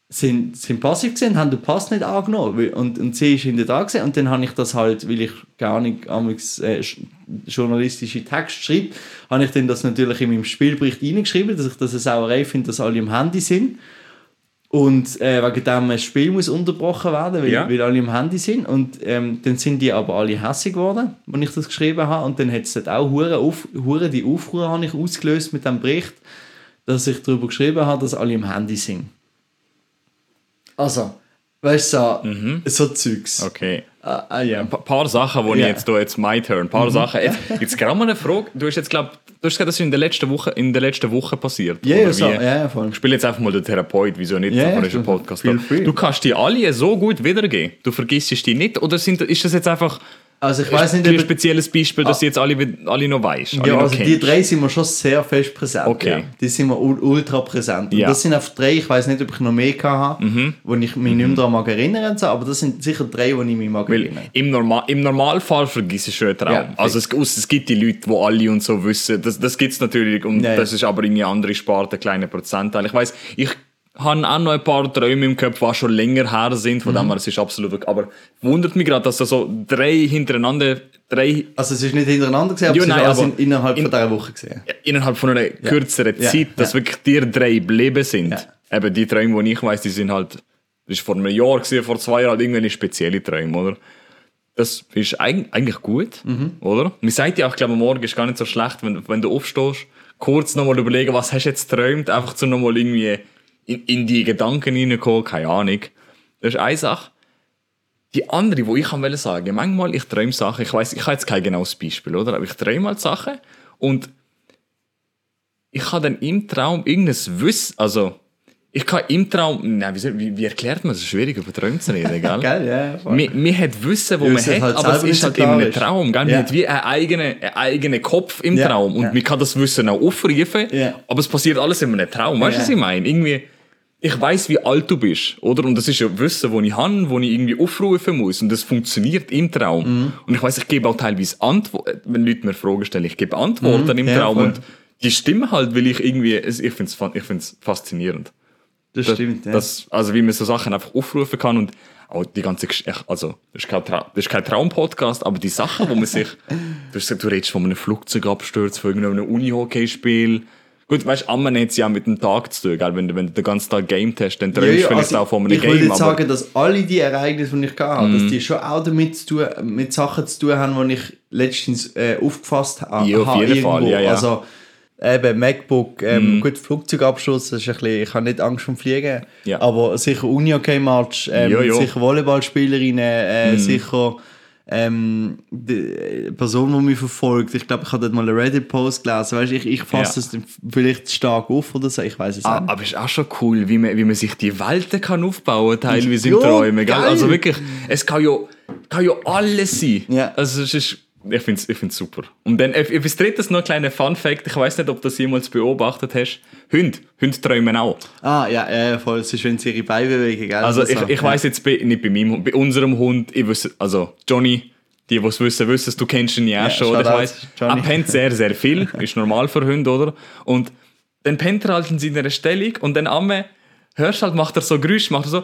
sind, sind passiv gesehen, haben den Pass nicht angenommen und, und sie ist hinter da gesehen und dann habe ich das halt, weil ich gar nicht amigs, äh, sch- journalistische Text schreibe, habe ich dann das natürlich in meinem Spielbericht reingeschrieben, dass ich das eine Sauerei finde, dass alle am Handy sind Und äh, wegen dem ein Spiel muss unterbrochen werden, weil, Ja. weil alle im Handy sind. Und ähm, dann sind die aber alle hässig geworden, als ich das geschrieben habe. Und dann hat es dort auch hure auf, hure die Aufruhr habe ich ausgelöst mit dem Bericht, dass ich darüber geschrieben habe, dass alle im Handy sind. Also, weißt du, so, so Zeugs. Okay. Ah, ah, ja. Ein pa- paar Sachen, wo ich Ja. jetzt, da jetzt my turn, ein paar Sachen. Jetzt, jetzt gerade mal eine Frage. Du hast jetzt, glaub, du hast gesagt, das ist in der letzten Woche, in der letzten Woche passiert. Ja, oder so, ja, ja, voll. Ich spiele jetzt einfach mal den Therapeut, wieso nicht? Ja, aber ja, Podcast. Du kannst die alle so gut wiedergeben. Du vergisst die nicht. Oder sind, ist das jetzt einfach Also ich weiß nicht, ein spezielles Beispiel, dass du jetzt alle, alle noch weißt? Alle Ja, noch also die kennst? drei sind wir schon sehr fest präsent. Okay. Ja. Die sind wir ul- ultra präsent. Und Ja. Mhm. das sind einfach drei, ich weiß nicht, ob ich noch mehr hatte, wo ich mich nicht mehr daran mag erinnern kann, aber das sind sicher drei, die ich mich mag Weil erinnern. im, Normal, im Normalfall vergisst du schon einen Traum. Ja, also es, es gibt die Leute, die alle und so wissen. Das, das gibt es natürlich und Ja, das ist aber in eine andere Sparte, ein kleiner Prozentteil. Ich weiß, ich habe auch noch ein paar Träume im Kopf, die schon länger her sind. Von Mhm. dem her, es ist absolut wirklich- Aber wundert mich gerade, dass da so drei hintereinander, drei Also es ist nicht hintereinander gesehen, aber Ja, es ist nein, aber in, innerhalb in- von dieser Woche gesehen. innerhalb von einer kürzeren Ja, Zeit, dass wirklich die drei geblieben sind. Eben die Träume, die ich weiß, die sind halt, das war vor einem Jahr, gewesen, vor zwei Jahren, halt irgendwelche spezielle Träume, oder? Das ist eig- eigentlich gut, Mhm. oder? Man sagt ja auch, ich glaube, morgen ist gar nicht so schlecht, wenn, wenn du aufstehst, kurz nochmal überlegen, was hast du jetzt geträumt, einfach zu nochmal irgendwie in, in die Gedanken reinkommen, keine Ahnung. Das ist eine Sache. Die andere, wo ich kann wollte sagen, manchmal ich träume Sachen, ich weiß, ich habe jetzt kein genaues Beispiel, oder? Aber ich träume halt Sachen und ich habe dann im Traum irgendein Wissen, also ich kann im Traum, nein, wie, wie, wie erklärt man das? Es ist schwierig, über Träume zu reden, gell? Gell? Voll. Man, man hat Wissen, wo man hat, halt aber es ist halt in einem. Traum. Gell? Man Ja. hat wie einen eigenen, einen eigenen Kopf im Ja, Traum und man kann das Wissen auch aufrufen, aber es passiert alles in einem Traum. Weißt du, was ich meine? Irgendwie, ich weiß, wie alt du bist, oder? Und das ist ja Wissen, das ich habe, das ich irgendwie aufrufen muss. Und das funktioniert im Traum. Mhm. Und ich weiß, ich gebe auch teilweise Antworten, wenn Leute mir Fragen stellen, ich gebe Antworten im Mhm. ja, Traum. voll. Und die stimmen halt, weil ich irgendwie, ich finde es ich find's faszinierend. das Das, stimmt. Ja. das, also wie man so Sachen einfach aufrufen kann und auch die ganze Geschichte, also das ist kein, Tra das ist kein Traumpodcast, aber die Sachen, wo man sich, du, hast gesagt, du redest von einem Flugzeugabsturz, von irgendeinem Unihockeyspiel. Gut, weißt du, Ammen hat es ja mit dem Tag zu tun, gell? Wenn, du- wenn du den ganzen Tag gamed hast, dann träumst du vielleicht auch von einem also ich Game. würde aber- Mhm. sagen, dass alle die Ereignisse, die ich gehabt habe, dass die schon auch damit zu tun, mit Sachen zu tun haben, die ich letztens äh, aufgefasst ha Ja, auf habe. jeden Fall, irgendwo. ja, ja. Also eben MacBook, ähm, Mhm. gut, Flugzeugabschuss, das ist ein bisschen, ich habe nicht Angst vom Fliegen, Ja. aber sicher Uni-OK-Match, ähm, Ja, ja. sicher Volleyballspielerinnen, äh, Mhm. sicher ähm, die Person, die mich verfolgt. Ich glaube, ich habe dort mal einen Reddit-Post gelesen. Weißt, ich, ich fasse es vielleicht stark auf oder so, ich weiß es Ah, nicht. aber es ist auch schon cool, wie man, wie man sich die Welten kann aufbauen kann, teilweise im Träumen. Gell? Also wirklich, es kann ja, kann ja alles sein. Ja. Also es ist, ich finde es ich find's super. Und dann, äh, etwas drittes noch ein kleiner Fun-Fact, ich weiß nicht, ob du das jemals beobachtet hast. Hunde, Hunde träumen auch. Ah, ja, ja, voll. Es ist, wenn sie ihre Beine bewegen, gell? Also ich, so. ich weiß jetzt bei, nicht bei meinem Hund, bei unserem Hund, ich wüsste, also Johnny, die, die es wissen, wissen du kennst ihn ja auch Ja, schon? Ich Johnny. er pennt sehr, sehr viel, ist normal für Hunde, oder? Und dann pennt er halt in seiner Stellung und dann amme hörst halt, macht er so Geräusche, macht er so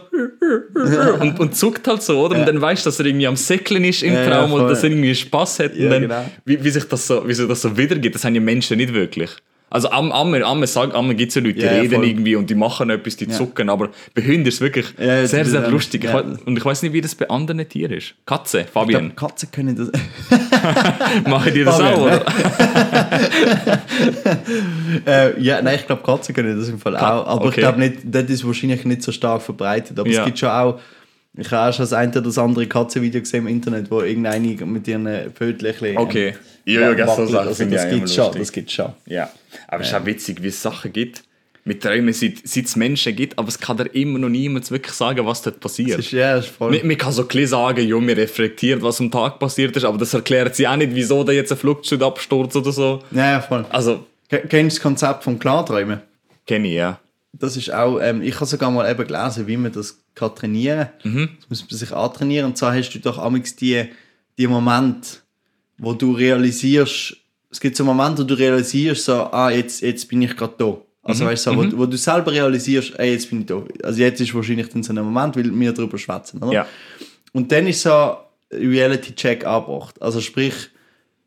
und, und zuckt halt so, oder? Und dann weißt du, dass er irgendwie am Säckeln ist im Ja, ja, Traum oder voll. dass er irgendwie Spaß hat. Ja, und dann, genau. wie, wie, sich das so, wie sich das so wiedergibt, das haben ja Menschen nicht wirklich. Also am Amme, Amme sagt, Amme gibt es ja Leute, die Ja, ja, reden voll. irgendwie und die machen etwas, die zucken, aber bei Hunden ist es wirklich Ja, ja, sehr, sehr die- lustig. Ich ja. Und ich weiß nicht, wie das bei anderen Tieren ist. Katze, Ich Fabian, glaub, Katzen können das. machen die das Fabian, auch, oder? äh, ja, nein, ich glaube, Katzen können das im Fall Ka- auch. Aber okay. ich glaube nicht, das ist wahrscheinlich nicht so stark verbreitet. Aber Ja. es gibt schon auch. Ich habe auch schon das eine oder das andere Katzenvideo gesehen im Internet, wo irgendeine mit ihren Pötchen. Okay. Ja, ja, gell, so Sachen also, ich das gibt schon, das gibt schon. Ja. Aber es ist auch witzig, wie es Sachen gibt. Mit Träumen, seit seit es Menschen gibt, aber es kann dir immer noch niemand wirklich sagen, was dort passiert. Das ist, ja, das ist voll. Man, man kann so ein sagen, ja, man reflektiert, was am Tag passiert ist, aber das erklärt sie auch nicht, wieso da jetzt ein Flugzeugabsturz oder so. ja, ja, voll. Also, Ke- Kennst du das Konzept vom Klarträumen? kenne ich, ja. Das ist auch, ähm, ich habe sogar mal eben gelesen, wie man das kann trainieren kann. Das muss man sich antrainieren. Und zwar hast du doch amigs die, die Momente, wo du realisierst, es gibt so Momente, wo du realisierst, so, ah, jetzt, jetzt bin ich gerade da. Also weißt du, so, wo, wo du selber realisierst, ey, jetzt bin ich da. Also jetzt ist wahrscheinlich dann so ein Moment, weil wir darüber schwätzen, oder? Ja. Und dann ist so ein Reality-Check angebracht. Also sprich,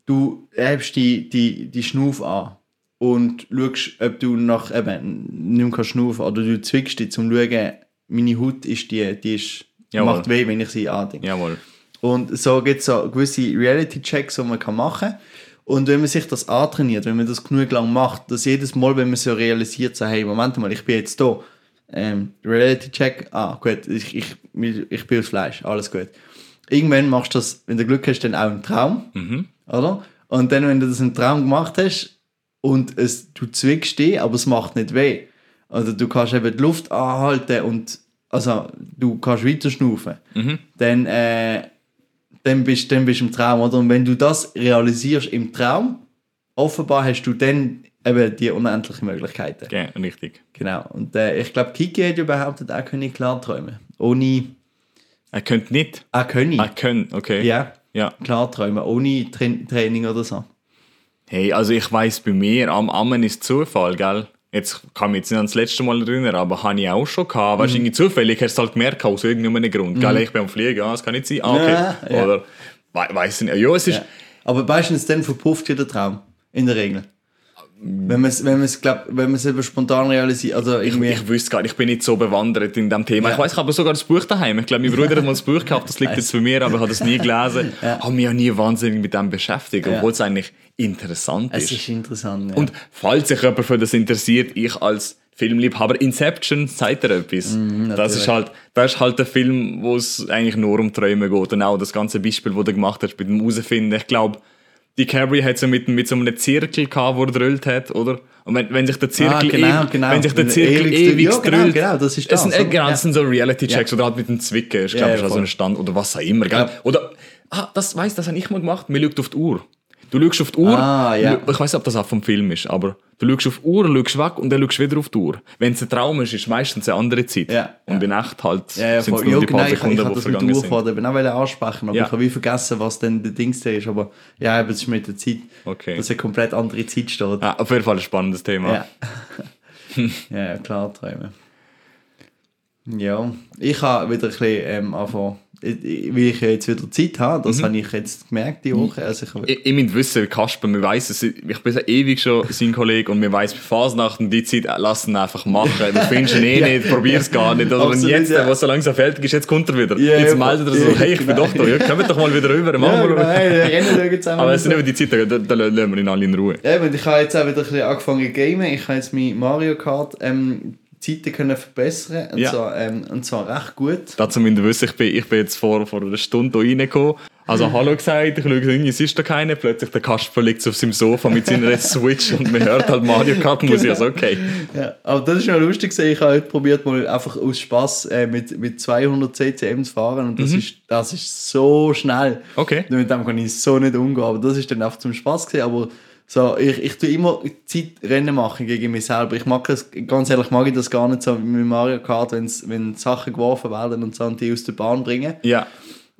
du hebst die, die, die Schnuff an und schaust, ob du nach eben nicht mehr schnaufen oder du zwickst dich, um zu schauen, meine Haut ist die, die ist, Jawohl. macht weh, wenn ich sie andenke. Jawohl. Und so gibt es so gewisse Reality-Checks, die man kann machen kann. Und wenn man sich das antrainiert, wenn man das genug lang macht, dass jedes Mal, wenn man so realisiert, so, hey, Moment mal, ich bin jetzt da, ähm, Reality-Check, ah, gut, ich, ich, ich bin aus Fleisch, alles gut. Irgendwann machst du das, wenn du Glück hast, dann auch im Traum, oder? Und dann, wenn du das im Traum gemacht hast und es, du zwickst dich, aber es macht nicht weh. Also du kannst eben die Luft anhalten und also du kannst weiter schnaufen. Dann, äh, dann bist, dann bist du im Traum, oder? Und wenn du das realisierst im Traum, offenbar hast du dann eben die unendlichen Möglichkeiten. Okay, richtig. Genau. Und äh, ich glaube, Kiki hat ja behauptet, er könne klar träumen. Ohne, Er könnte nicht. er könne. Er könnte, okay. Ja, Ja. klar träumen. Ohne Tra Training oder so. Hey, also ich weiß bei mir, am Ammen ist Zufall, gell? Jetzt kann ich mich jetzt nicht ans letzte Mal erinnern, aber habe ich auch schon gehabt. Mhm. Weißt du, irgendwie zufällig hast du es halt gemerkt, aus irgendeinem Grund. Gell, ich bin am Fliegen, ah, das kann nicht sein. Ah, okay. Ja, ja. Oder, we weiß nicht. Ja, es ist, Ja. Aber meistens dann verpufft ja der Traum. In der Regel. Wenn man es wenn man's, glaub, wenn man's eben spontan realisiert. Also ich, irgendwie. ich wüsste gar nicht, ich bin nicht so bewandert in dem Thema. Ja. Ich weiß, ich habe sogar das Buch daheim. Ich glaube, mein Bruder hat mal das Buch gehabt, das liegt jetzt bei mir, aber ich habe das nie gelesen. Habe mich auch nie wahnsinnig mit dem beschäftigt, Ja. obwohl es eigentlich interessant es ist. ist interessant. Ja. Und falls sich jemand für das interessiert, ich als Filmliebhaber, Inception zeigt er etwas. Mhm, das, ist halt, das ist halt der Film, wo es eigentlich nur um Träume geht. Und auch das ganze Beispiel, das du gemacht hast mit dem Herausfinden. Ich glaube, DiCaprio hat so mit, mit so einem Zirkel gehabt, wo er drüllt hat, oder? Und wenn, wenn sich der Zirkel, Ah, genau, ewig, genau. wenn sich der er Zirkel ewig ewig, drüllt. Ja, genau, drüllt, genau, das ist es das, sind, äh, oder? genau, Ja. das sind so Reality-Checks, Ja. oder halt mit dem Zwicken, ich Ja, glaube, ja, das ist auch so voll. ein Stand, oder was auch immer, gell? Ja. Oder, ah, das weiss, das habe ich mal gemacht, man schaut auf die Uhr. Du schaust auf die Uhr, Ah, du- ich weiß nicht, ob das auch vom Film ist, aber du schaust auf die Uhr, schaust weg und dann schaust du wieder auf die Uhr. Wenn es ein Traum ist, ist es meistens eine andere Zeit. Ja, Und in echt halt Ja, ja, sind es nur ja die paar ich, ich, Sekunden, habe die das mit der vergangen sind. Urfahrt eben auch wollen ansprechen, aber ich habe wie vergessen, was denn der Dings da ist. Aber ja, eben, das ist mit der Zeit, Okay. dass eine komplett andere Zeit steht. Ja, auf jeden Fall ein spannendes Thema. Ja. klar, träumen. Ja, ich habe wieder ein bisschen ähm, angefangen, ich- weil ich ja jetzt wieder Zeit habe, das habe ich jetzt gemerkt die Woche. Also ich Ich, ich muss wissen, Kasper, wir weiss es, ich bin so ewig schon sein Kollege und wir weiss, bei Fasnachten die Zeit äh, lassen einfach machen. Du findest ihn eh Ja. nicht, probier's gar nicht. Oder Absolut, jetzt, ja. was so langsam fertig ist, jetzt kommt er wieder. Ja, jetzt ja, meldet er so, ja, hey, ich bin genau. doch da, ja, kommt doch mal wieder rüber, machen ja, wir genau, mal. hey, der Rennen schauen zusammen. Aber es sind eben die Zeiten, da, da lassen wir ihn alle in Ruhe. Ja, und ich habe jetzt auch wieder ein bisschen angefangen zu gamen. Ich habe jetzt meine Mario Kart ähm, Zeiten können verbessern und, Ja. zwar, ähm, und zwar recht gut. Dazu müsst ihr wissen, ich bin, ich bin jetzt vor, vor einer Stunde hier reingekommen. Also Hallo gesagt, ich schaue, irgendwie, es ist da keiner. Plötzlich der Kasper liegt auf seinem Sofa mit seiner Switch und man hört halt Mario Kart Musik. Also okay. Ja, aber das ist noch lustig. Ich habe heute probiert, mal einfach aus Spaß äh, mit, mit 200 CCM zu fahren und das, ist, das ist so schnell. Okay. Mit dem kann ich so nicht umgehen. Aber das ist dann einfach zum Spaß gewesen. Aber so, ich, ich tue immer Zeitrennen machen gegen mich selber. Ich mag das, ganz ehrlich, mag ich das gar nicht so mit Mario Kart, wenn's, wenn Sachen geworfen werden und so und die aus der Bahn bringen. Ja.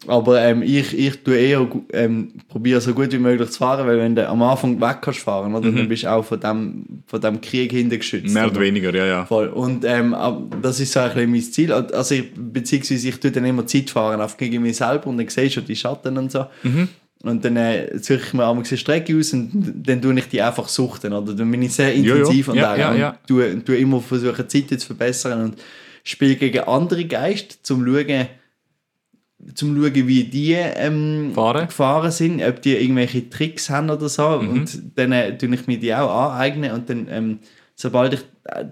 Aber ähm, ich, ich tue eher ähm, probiere so gut wie möglich zu fahren, weil wenn du am Anfang weg kannst fahren, oder, dann bist du auch von dem, von dem Krieg hintergeschützt. Mehr oder oder? weniger, ja, ja. Voll. Und ähm, das ist so ein bisschen mein Ziel. Also ich, beziehungsweise ich tue dann immer Zeit fahren auf gegen mich selber und dann sehe ich schon die Schatten und so. Und dann äh, suche ich mir einmal eine Strecke aus und dann tue ich die einfach suchten. Oder dann bin ich sehr ja. intensiv an Ja, der ja, und ja. tue, immer versuchen, die Zeit zu verbessern und spiele gegen andere Geister, zum schauen, zum schauen, wie die ähm, Fahren? gefahren sind, ob die irgendwelche Tricks haben oder so. Mhm. Und dann äh, tue ich mir die auch aneignen und dann, ähm, sobald ich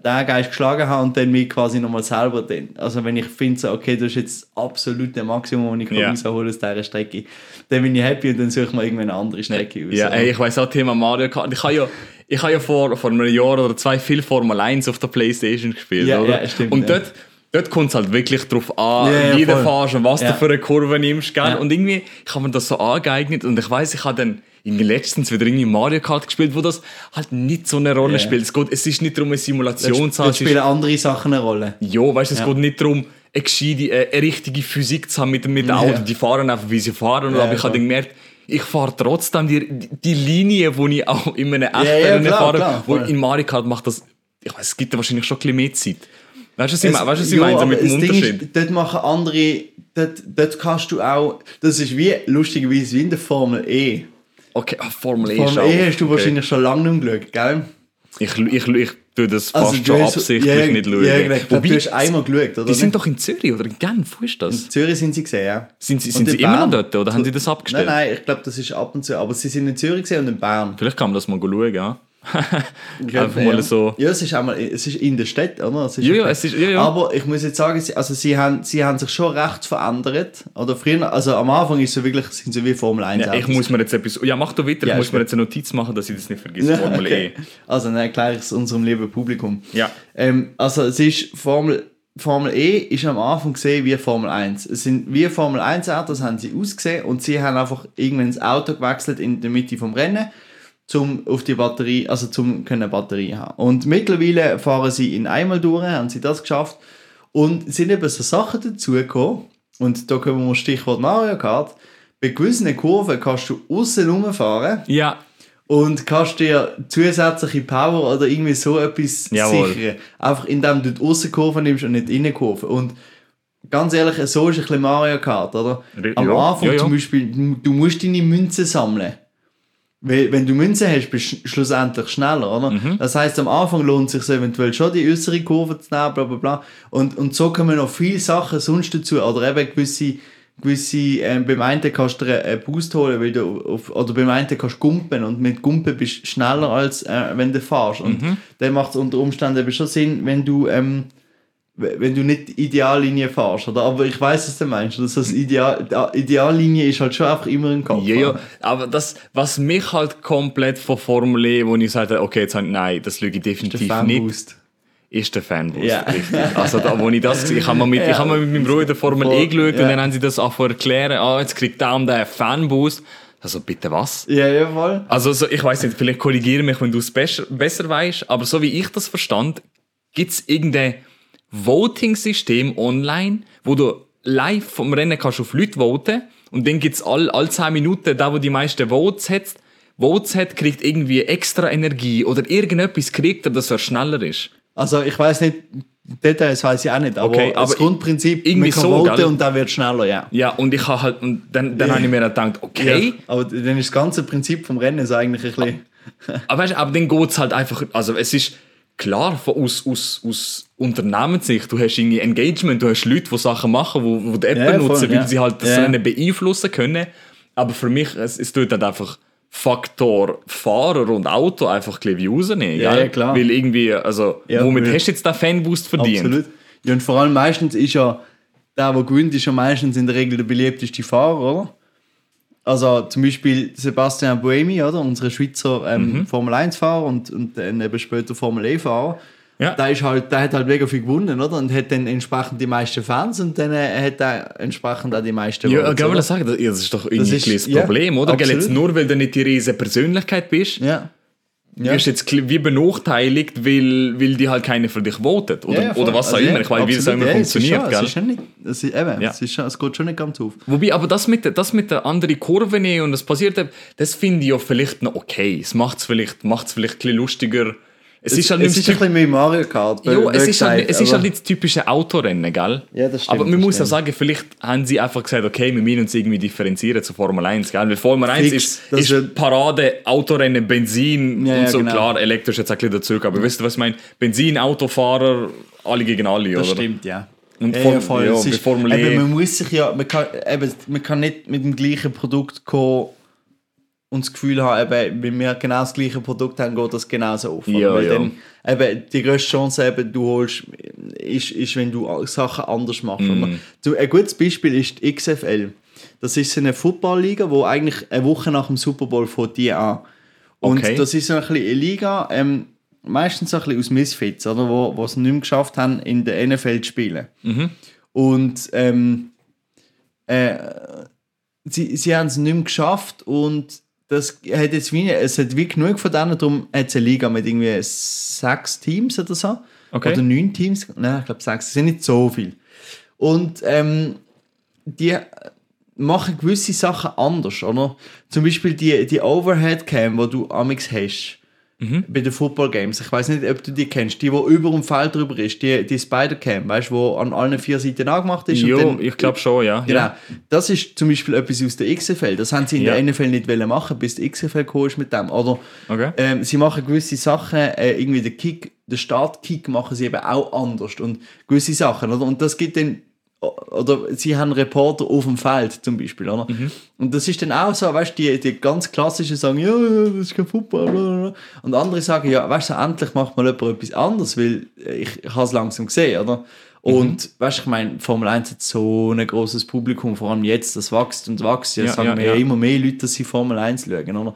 den Geist geschlagen habe und dann mich quasi nochmal selber, den, also wenn ich finde, so, okay, das ist jetzt absolut der Maximum, das ich Ja. yeah. rausholen aus dieser Strecke, dann bin ich happy und dann suche ich mir irgendwann eine andere Strecke aus. Ja, ey, ich weiß auch Thema Mario Kart. Ich habe ja, ich habe ja vor, vor einem Jahr oder zwei viel Formel 1 auf der Playstation gespielt, Ja, oder? ja, stimmt, und ja. dort, dort kommt es halt wirklich drauf an, Ja, ja, wie du fährst und was Ja. du für eine Kurve nimmst, gell? Ja. Und irgendwie, ich habe mir das so angeeignet und ich weiß, ich habe dann irgendwie letztens wieder irgendwie Mario Kart gespielt, wo das halt nicht so eine Rolle Ja. spielt. Es, geht, es ist nicht darum, eine Simulation zu haben. Es spielen andere Sachen eine Rolle. ja, weißt du, es Ja. geht nicht darum, eine, gescheite, äh, eine richtige Physik zu haben mit, mit Ja. Autos. Die fahren einfach, wie sie fahren. Ja, aber ich habe voll. dann gemerkt, ich fahre trotzdem die, die Linie, die ich auch in einem echten ja, Rennen klar, fahre. klar, wo in Mario Kart macht das, ich weiß, es gibt da wahrscheinlich schon ein bisschen mehr Zeit. Weißt du, was ich, Es- meine? weißt, du, was ich ja, meine? So aber mit dem Unterschied. Ist, dort machen andere, dort, dort kannst du auch, das ist wie, lustigerweise, wie in der Formel E. okay, ah, Formel E Formel ist E hast du okay. wahrscheinlich schon lange nicht mehr geschaut, gell? Ich, ich, ich, tue das Also, fast du schon hast- absichtlich ja, nicht schauen. Ja, genau. ich glaube, Wobei, du hast einmal geschaut, oder? die sind nicht? doch in Zürich oder in Genf, wo ist das? in Zürich sind sie gesehen, ja. Sind sie, Und sind in sie immer noch Bern. dort ja. Ja, Einfach mal so. Ja, es ist einmal, es ist in der Stadt, oder? Es Ja, ja, es ist- ja, ja. Aber ich muss jetzt sagen, sie- also sie haben, sie haben sich schon recht verändert. Oder früher, also am Anfang ist so wirklich, sind sie wie Formel 1 Ja, ich muss mir jetzt etwas. Ja, mach du weiter. Ja, ich muss mir jetzt eine Notiz machen, dass ich das nicht vergesse. Formel Okay. E. Also dann erkläre ich es unserem lieben Publikum. Ja. Ähm, also es ist Formel, Formel E ist am Anfang gesehen wie Formel 1. Es sind wie Formel 1 Autos haben sie ausgesehen und sie haben einfach irgendwann das Auto gewechselt in der Mitte vom Rennen, zum auf die Batterie, also zum können Batterie haben. Und mittlerweile fahren sie in einmal durch, haben sie das geschafft und sind eben so Sachen dazugekommen. Und da kommen wir Stichwort Mario Kart. Bei gewissen Kurven kannst du außen rumfahren Ja, und kannst dir zusätzliche Power oder irgendwie so etwas Jawohl. sichern. Einfach indem du die Aussenkurve nimmst und nicht die Innenkurve. Und ganz ehrlich, so ist ein bisschen Mario Kart, oder? Ja, Am Anfang ja, ja. zum Beispiel, du musst deine Münzen sammeln. Weil, wenn du Münzen hast, bist du sch- schlussendlich schneller, oder? Mhm. Das heißt, am Anfang lohnt es sich eventuell schon, die äußere Kurve zu nehmen, bla bla bla. Und, und so kommen noch viele Sachen sonst dazu. Oder eben gewisse, gewisse ähm, beim einen kannst du einen Boost holen, weil du auf, oder beim einen kannst du gumpen und mit Gumpen bist du schneller, als äh, wenn du fährst. Und Mhm. dann macht es unter Umständen eben schon Sinn, wenn du, ähm, wenn du nicht die Ideallinie fährst, oder? Aber ich weiß, was du meinst. Dass das Ideal, die Ideallinie ist halt schon einfach immer im Kopf. ja, ja. Aber das, was mich halt komplett von Formel E, wo ich sagte, okay, jetzt halt, nein, das lüge ich Der definitiv nicht, Fanboost. ist der Fanboost. Ja. Richtig. Also da, wo ich das, ich habe mal mit, ich Ja. habe mal mit meinem Bruder der Formel E geschaut Ja. und dann haben sie das auch erklären, ah, jetzt kriegt der und der einen Fanboost. Also bitte was? Ja, ja, voll. Also so, ich weiß nicht, vielleicht korrigiere mich, wenn du es besser, besser weißt, aber so wie ich das verstand, gibt es irgendein Voting-System online, wo du live vom Rennen kannst auf Leute voten und dann gibt es all, all 10 Minuten, der, wo die meisten Votes hat, Votes hat, kriegt irgendwie extra Energie oder irgendetwas kriegt er, dass er schneller ist. Also ich weiß nicht, Details weiß ich auch nicht, aber, Okay, das aber Grundprinzip, irgendwie man kann so, voten gell? und dann wird schneller, ja. Ja, und ich habe halt, und dann, dann habe ich mir gedacht, okay, Ja, aber dann ist das ganze Prinzip vom Rennen so eigentlich ein bisschen... Aber, weißt, du, aber dann geht es halt einfach, also es ist klar von, aus, aus, aus Unternehmenssicht, du hast irgendwie Engagement, du hast Leute, die Sachen machen, wo, wo die App Ja, voll, benutzen, weil ja. sie halt das Ja. Beeinflussen können. Aber für mich, es, es tut halt einfach Faktor Fahrer und Auto einfach ein bisschen rausnehmen. Ja, ja, klar. Weil irgendwie, also, womit hast du jetzt den Fanboost verdient? Absolut. Ja, und vor allem meistens ist ja, der, der gewinnt, ist ja meistens in der Regel der beliebteste Fahrer, oder? Also zum Beispiel Sebastian Buemi, oder? Unser Schweizer ähm, Mhm. Formel 1-Fahrer und, und dann eben später Formel E-Fahrer. Ja. Der, ist halt, der hat halt mega viel gewonnen, oder? Und hat dann entsprechend die meisten Fans und dann äh, hat er entsprechend auch die meisten Ja, kann man das sagen? Das, ja, das ist doch ist- ein kleines ja, Problem, oder? Gell, Jetzt absolut. nur, weil du nicht die riesige Persönlichkeit bist, Ja. Ja. wirst jetzt wie benachteiligt, weil, weil die halt keiner für dich votet. Oder, Ja, ja, oder was auch Also, immer. Ich weiß, wie das immer Ja, es ist funktioniert. schon- gell? Es, ist schon nicht, es, eben, es, ist schon, es geht schon nicht ganz auf. Wobei, aber das mit, der- das mit der anderen Kurve nehmen und das passiert, das finde ich ja vielleicht noch okay. Es macht es vielleicht, macht's vielleicht ein bisschen lustiger. Es, ist halt es nicht ist ein bisschen mehr Mario Kart. Jo, es ist, halt, es ist halt nicht das typische Autorennen, gell? Ja, das stimmt, Aber man das muss auch sagen, vielleicht haben sie einfach gesagt, okay, wir müssen uns irgendwie differenzieren zu Formel 1, gell? Weil Formel 1 Fix, ist, das ist Parade, Autorennen, Benzin Ja, und ja, so. genau. Klar, elektrisch jetzt ein bisschen dazu, aber weißt du, was ich meine? Benzin, Autofahrer, alle gegen alle, Das oder? stimmt, ja. Und ja, Form- ja, voll. ja, Es ist, Formel E- eben, man muss sich ja, man kann, eben, man kann nicht mit dem gleichen Produkt kommen und das Gefühl haben, eben, wenn wir genau das gleiche Produkt haben, geht das genauso auf. Ja, Weil ja. Dann, eben, die grösste Chance, eben, du holst, ist, ist, wenn du Sachen anders machst. Mhm. Oder? So, ein gutes Beispiel ist die XFL. Das ist eine Footballliga, wo eigentlich eine Woche nach dem Super Bowl fängt die an. Und Okay. das ist so ein bisschen eine Liga, ähm, meistens so ein bisschen aus Misfits, oder, wo, wo es nicht mehr geschafft haben, in der NFL zu spielen. Und ähm, äh, sie, sie haben es nicht mehr geschafft und das hat jetzt wie, es hat wie genug von denen, darum hat es eine Liga mit irgendwie sechs Teams oder so. Okay. Oder neun Teams. Nein, ich glaube sechs. Es sind nicht so viel. Und ähm, die machen gewisse Sachen anders, oder? Zum Beispiel die, die Overhead-Cam, die du amix hast. Bei den Football Games. Ich weiß nicht, ob du die kennst. Die, wo über dem Feld drüber ist, die, die Spider-Cam, weißt du, wo an allen vier Seiten angemacht ist. Jo, dann- ich glaube schon, ja. Genau. ja. Das ist zum Beispiel etwas aus der XFL. Das haben sie in Ja. der NFL nicht wollen machen, bis die XFL gekommen ist mit dem. Oder Okay. ähm, sie machen gewisse Sachen, äh, irgendwie den Kick, den Startkick machen sie eben auch anders und gewisse Sachen, oder? Und das gibt dann oder sie haben Reporter auf dem Feld zum Beispiel, oder? Mhm. Und das ist dann auch so, weißt du, die, die ganz klassischen sagen, ja, das ist kein Football, bla, bla, bla. und andere sagen, ja, weißt du, endlich macht mal jemand etwas anderes, weil ich, ich habe es langsam gesehen, oder? Und weißt du, ich meine, Formel 1 hat so ein großes Publikum, vor allem jetzt, das wächst und wächst. Jetzt Ja, sagen ja, mir ja. ja immer mehr Leute, dass sie Formel 1 schauen, oder?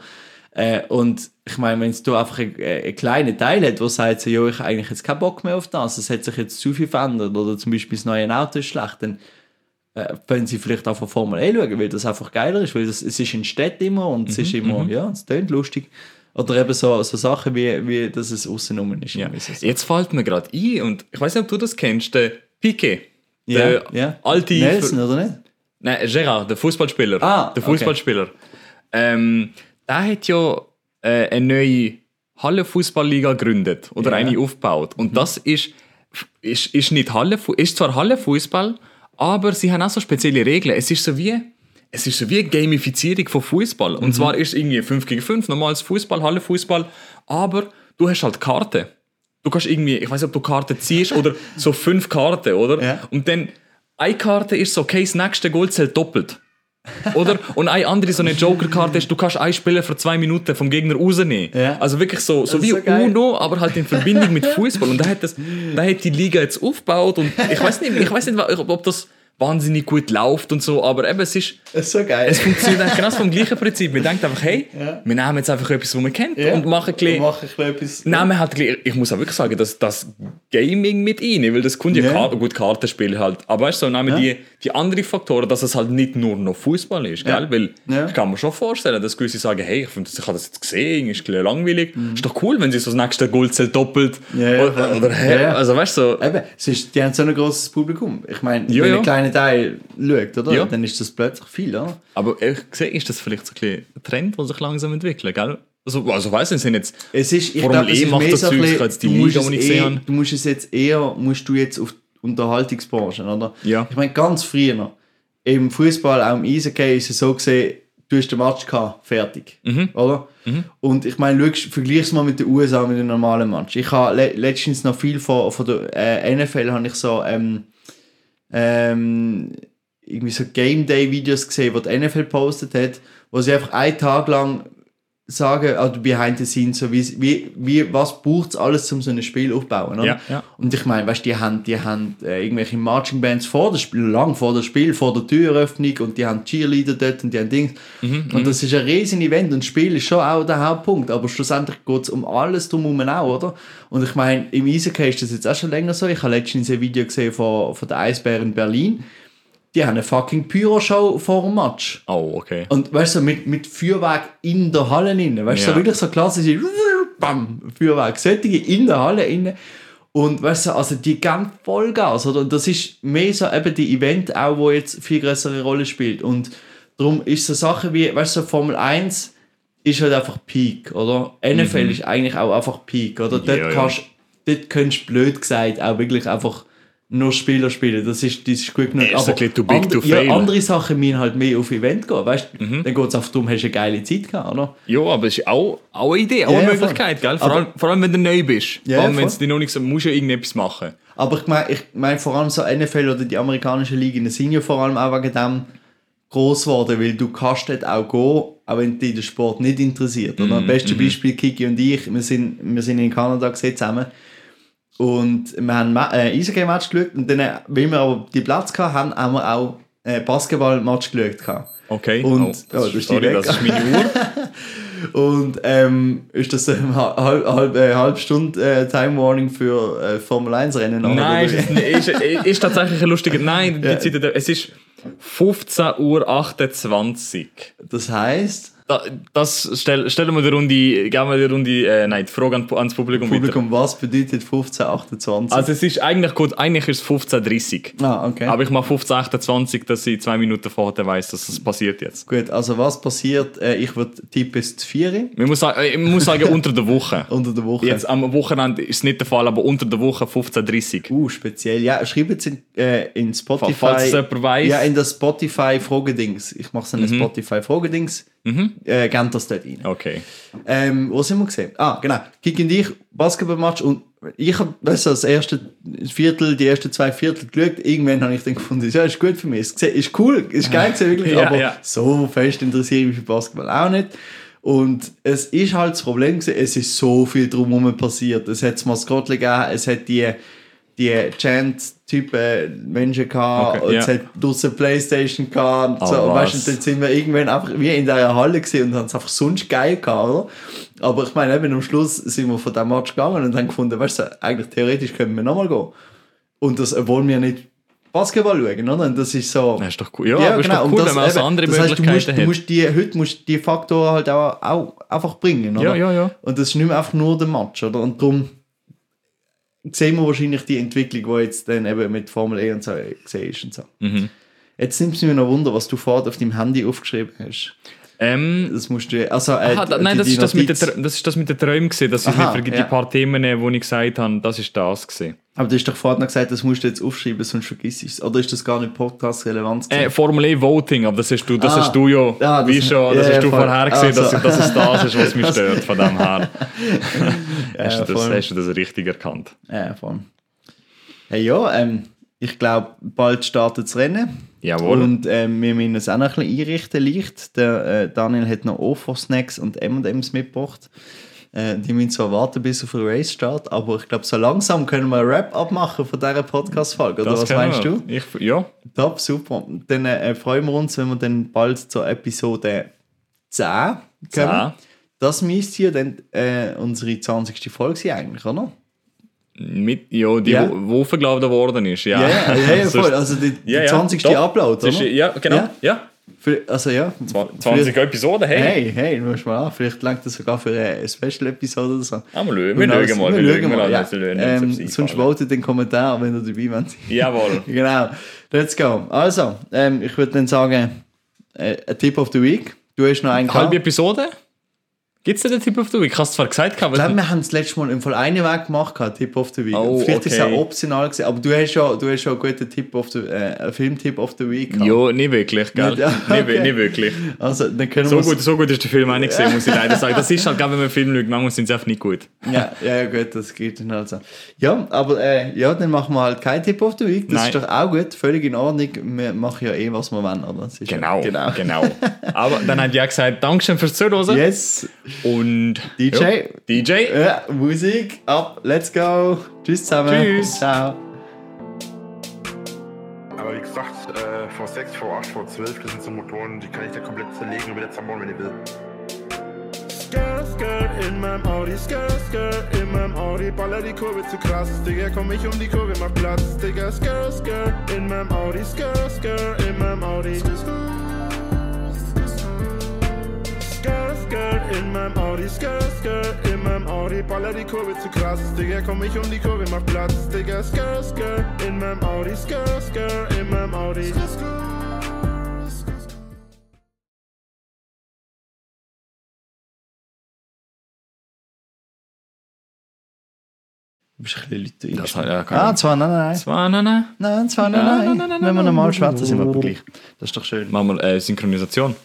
Äh, und ich meine, wenn es da einfach einen ein kleinen Teil hat, der sagt, so, ja, ich habe eigentlich jetzt keinen Bock mehr auf das, es hat sich jetzt zu viel verändert oder zum Beispiel das neue Auto ist schlecht, dann äh, können sie vielleicht auch von Formel E schauen, weil das einfach geiler ist, weil das, es ist in Städten immer und es ist immer, ja, es tönt lustig. Oder eben so, so Sachen wie, wie dass es außenrum ist. Ja. so. Jetzt fällt mir gerade ein, und ich weiß nicht, ob du das kennst, der Piquet. ja, Der ja. alte. Nelson, oder nicht? Nein, Gerard, der Fußballspieler. Ah, der okay. Fußballspieler. Ähm, der hat ja äh, eine neue Hallenfußballliga gegründet oder Ja. eine aufgebaut. Und das ist, ist, ist nicht Hallenfu ist zwar Hallenfußball, aber sie haben auch so spezielle Regeln. Es ist so wie es ist so wie eine Gamifizierung von Fußball. Und zwar ist es irgendwie 5 gegen 5, normales Fußball, Hallenfußball, aber du hast halt Karten. Du kannst irgendwie, ich weiß nicht, ob du Karten ziehst oder so fünf Karten, oder? Ja. Und dann eine Karte ist so, okay, das nächste Goal zählt doppelt. Oder? Und eine andere, so eine Joker-Karte ist, du kannst einen Spieler für zwei Minuten vom Gegner rausnehmen. Ja. Also wirklich so, so wie so. Uno, aber halt in Verbindung mit Fußball. Und da hat, das, da hat die Liga jetzt aufgebaut und ich weiß nicht, ich weiß nicht, ob das wahnsinnig gut läuft und so, aber eben, es ist, Das ist so geil. es funktioniert eigentlich genau vom gleichen Prinzip. Man denkt einfach, hey, Ja. wir nehmen jetzt einfach etwas, was man kennt Ja. und machen ein bisschen, Und machen ein bisschen etwas. Man hat, gleich- ich muss auch wirklich sagen, dass das Gaming mit rein, weil das kommt ja, Ja. Kar gut Kartenspiel halt. Aber weißt du, so nehmen die, die anderen Faktoren, dass es halt nicht nur noch Fußball ist, gell? Weil ich kann mir schon vorstellen, dass gewisse sagen, hey, ich, find, ich habe das jetzt gesehen, ist ein bisschen langweilig. Mhm. Ist doch cool, wenn sie so das nächste Goldzelt doppelt. Ja, oder, oder hey, also weißt du, so, Eben, es ist, die haben so ein großes Publikum. Ich meine, Ja, ja. ein kleiner Teil schaut, oder? Ja. dann ist das plötzlich viel, oder? aber ich sehe, ist das vielleicht so ein, Trend, der sich langsam entwickelt, gell? Also, also du, es sind jetzt Es ist, ich Formel glaube, es E ist macht das so Zeug, ich jetzt die du musst Liga, es die ich eh- gesehen habe. Du musst es jetzt eher, musst du jetzt auf die Unterhaltungsbranche, oder? Ja. Ich meine, ganz früher im Fußball, auch im Eishockey, ist es so gesehen, du hast den Match gehabt, fertig, Mhm. oder? Und ich meine, vergleich es mal mit den USA, mit dem normalen Match. Ich habe le letztens noch viel von, von der äh, NFL, habe ich so, ähm, ähm, irgendwie so Game Day Videos gesehen, die die NFL postet hat, wo sie einfach einen Tag lang sagen, also behind the scenes, so wie, wie, wie was braucht es alles, um so ein Spiel aufzubauen? Ja, ja. Und ich meine, weißt, die haben, die haben äh, irgendwelche Marching Bands vor dem Spiel, lang vor dem Spiel, vor der Türöffnung und die haben Cheerleader dort und die haben Dings. Mhm, und das ist ein riesen Event und das Spiel ist schon auch der Hauptpunkt, aber schlussendlich geht es um alles drumherum auch, oder? Und ich meine, im Eishockey ist das jetzt auch schon länger so. Ich habe letztens ein Video gesehen von, von der Eisbären in Berlin. Die haben eine fucking Pyro-Show vor dem Match. Oh, okay. Und weißt du, mit, mit Feuerwerk in der Halle innen. Weißt du, Ja. so wirklich so klassische Bam, Feuerwerk. Solche in der Halle innen. Und weißt du, also die geben Vollgas, oder? Und das ist mehr so eben die Event auch, wo jetzt viel größere Rolle spielt. Und darum ist so Sachen wie, weißt du, Formel 1 ist halt einfach Peak, oder? NFL ist eigentlich auch einfach Peak, oder? dort, Mhm. ja. kannst, dort kannst du blöd gesagt auch wirklich einfach nur Spieler spielen. Das ist, das ist gut genug. Ja, ist bisschen too big and- to ja, fail. andere Sachen müssen halt mehr auf Event gehen, weißt? Mhm. Dann geht es einfach darum, hast du eine geile Zeit gehabt, oder? Ja, aber es ist auch, auch eine Idee, auch Ja, eine ja, Möglichkeit, gell? Vor, Aber- allem, vor allem, wenn du neu bist. Ja, vor allem, ja, wenn es dir noch nicht so, musst du ja irgendetwas machen. Aber ich meine ich mein, vor allem so NFL oder die amerikanischen Ligen sind ja vor allem auch wegen dem groß geworden, weil du kannst dort auch gehen, auch wenn dich der Sport nicht interessiert. Oder? Mhm, Beste Beispiel, Kiki und ich, wir sind, wir sind in Kanada gesehen zusammen und wir haben Ma- äh, Eishockey-Match geschaut und dann, äh, weil wir aber die Platz hatten, haben, haben wir auch äh, Basketball-Match geschaut. gehabt. Okay. Und- oh, oh, du bist sorry, das ist meine Uhr. Und ähm, ist das eine halb, halb, äh, halbe Stunde äh, Time Warning für äh, Formel 1 Rennen? Nein, ist, ist, ist, ist tatsächlich ein lustiger. Nein, die Zeit, es ist 15.28 Uhr. Das heißt, da, das stell, stellen wir die Runde, geben wir die Runde, äh, nein, die Frage an, ans Publikum, Publikum, was bedeutet 1528? weiter. Also es ist eigentlich gut, eigentlich ist es 15.30 ah, okay. Aber ich mache 15.28, dass ich zwei Minuten vorher weiß, dass es passiert jetzt. Gut, also was passiert? Äh, ich würde tippen, es ist 4 Man muss, sagen- äh, man muss sagen, unter der Woche. unter der Woche. Jetzt am Wochenende ist es nicht der Fall, aber unter der Woche 15.30 Uh, speziell. Ja, schreibt es in, äh, in Spotify. Falls es jemand weiss. Ja, in das Spotify-Fragedings. Ich mache es in das Spotify-Fragedings. Äh, gebt das dort rein. Okay. Ähm, wo sind wir gesehen? Ah, genau. Kick in dich, Basketballmatch und ich habe weißt du, das erste Viertel, die ersten zwei Viertel geschaut. Irgendwann habe ich dann gefunden, ja, ist gut für mich. Es ist cool, ist geil gewesen, wirklich, Ja, aber ja. so fest interessiere ich mich für Basketball auch nicht. Und es ist halt das Problem gewesen, es ist so viel drumherum passiert. Es hat das Maskottchen gegeben, es hat die, die Chant-Typen Menschen gehabt, Okay, und ja. es hat draussen Playstation gehabt. Und so. Ah, Und weißt, du, dann sind wir irgendwann einfach wie in dieser Halle gesehen und haben es einfach sonst geil gehabt, oder? Aber ich meine, eben am Schluss sind wir von diesem Match gegangen und haben gefunden, weißt du, eigentlich theoretisch können wir nochmal gehen. Und das, obwohl wir nicht Basketball schauen, oder? Und das ist so. Das ist doch cool. Ja, doch und cool, das wenn man also eben- andere das heißt, du musst, Möglichkeiten du hat. musst die, heute musst die Faktoren halt auch, auch einfach bringen, oder? Ja, ja, ja. Und das ist nicht mehr einfach nur der Match, oder? Und darum sehen wir wahrscheinlich die Entwicklung, die jetzt dann eben mit Formel E und so gesehen ist und so. Mhm. Jetzt nimmt es mich noch Wunder, was du vorher auf deinem Handy aufgeschrieben hast. Ähm, Das musst du, also, äh, aha, nein, das ist das, mit der, das ist das mit den Träumen gesehen, dass ich Aha, nicht vergesse, ja. die paar Themen, die ich gesagt habe, das ist das gesehen. Aber du hast doch vorhin noch gesagt, das musst du jetzt aufschreiben, sonst vergisst du es. Oder ist das gar nicht podcast-relevant? Äh, gewesen? Formel E Voting, aber das hast du, das Ah. hast du ja, Ja, das- wie schon, das ja, hast du voll. vorher gesehen, Also. dass, dass es das ist, was mich stört von dem her. hast, du das, hast du das richtig erkannt? Ja, voll. Hey, ja, ähm, ich glaube, bald startet das Rennen. Jawohl. Und ähm, wir müssen es auch noch ein bisschen einrichten, leicht. Der äh, Daniel hat noch Ofo-Snacks und M&M's mitgebracht. Äh, die müssen zwar warten bis auf den Race-Start, aber ich glaube, so langsam können wir ein Wrap-up machen von dieser Podcast-Folge. Oder Das was meinst wir. du? Ich, ja, Top, super. Dann äh, freuen wir uns, wenn wir dann bald zur Episode 10 kommen. 10. Das müsste ja dann äh, unsere 20. Folge sein eigentlich, oder? Mit, ja die, Ja. wo, wo verglaubter worden ist. Ja, Ja, ja, ja, voll. Also die, die Ja, ja, 20. doch. Upload, oder? ja, genau. Ja? Ja. Für, also ja. 20 Episoden, hey. Hey, hey, du musst mal an. Vielleicht langt das sogar für eine Special-Episode oder so. Ah, wir schauen, wir schauen mal. Wir schauen mal. mal. Ja. Ähm, sonst votet den Kommentar, wenn ihr dabei wollt. Jawohl. genau. Let's go. Also, ähm, ich würde dann sagen, äh, ein Tip of the Week. Du hast noch einen Halbe. Episode? Gibt es den Tipp auf du? Ich habe es zwar gesagt, aber Ich glaube, wir haben das letzte Mal im Fall einen Weg gemacht, gehabt, Tip of the Week. Oh, Vielleicht ist es okay. auch optional gewesen, aber du hast schon, du hast schon einen guten Tipp of the, äh, einen Film-Tipp of the Week gehabt. ja, nicht wirklich, gell? Nicht, ja, nicht, okay. nicht wirklich. Also, dann können So gut, so gut ist der Film auch nicht gesehen, muss ich leider sagen. Das ist halt, glaube wenn man Film schaut, manchmal sind sie einfach nicht gut. Ja, ja, ja, gut, das geht dann halt so. Ja, aber äh, ja, dann machen wir halt kein Tipp of the Week. Das Nein. ist doch auch gut, völlig in Ordnung. Wir machen ja eh, was wir wollen, oder? Genau, Ja, genau. Aber dann hat ja gesagt, Dankeschön fürs Zuhören. Yes, Und DJ. Ja, DJ. ja, Musik, ab, let's go. Tschüss zusammen. Tschüss. Ciao. Aber wie gesagt, äh, V6, V8, V12, das sind so Motoren, die kann ich da komplett zerlegen und wieder zerbauen, wenn ihr will. Skirt, Skirt in meinem Audi, Skirt, Skirt in meinem Audi, baller die Kurve zu krass, Digga, komm ich um die Kurve, mach Platz, Digga, Skirt, Skirt in meinem Audi, Skirt, Skirt in meinem Audi. Skirt, in meinem Audi, Skirt, Skirt in meinem Audi, baller die Kurve zu krass, Digga, komm ich um die Kurve, mach Platz, Digga, Skirt, Skirt in meinem Audi, Skirt, Skirt in meinem Audi. Du bist ein bisschen Leute Das hat ja Ah, zwar, nein, nein, nein. Zwei, nein, nein. Nein, zwar, nein, Nein, Wenn wir normal schwätzen, sind wir aber gleich. Das ist doch schön. Machen wir äh, Synchronisation.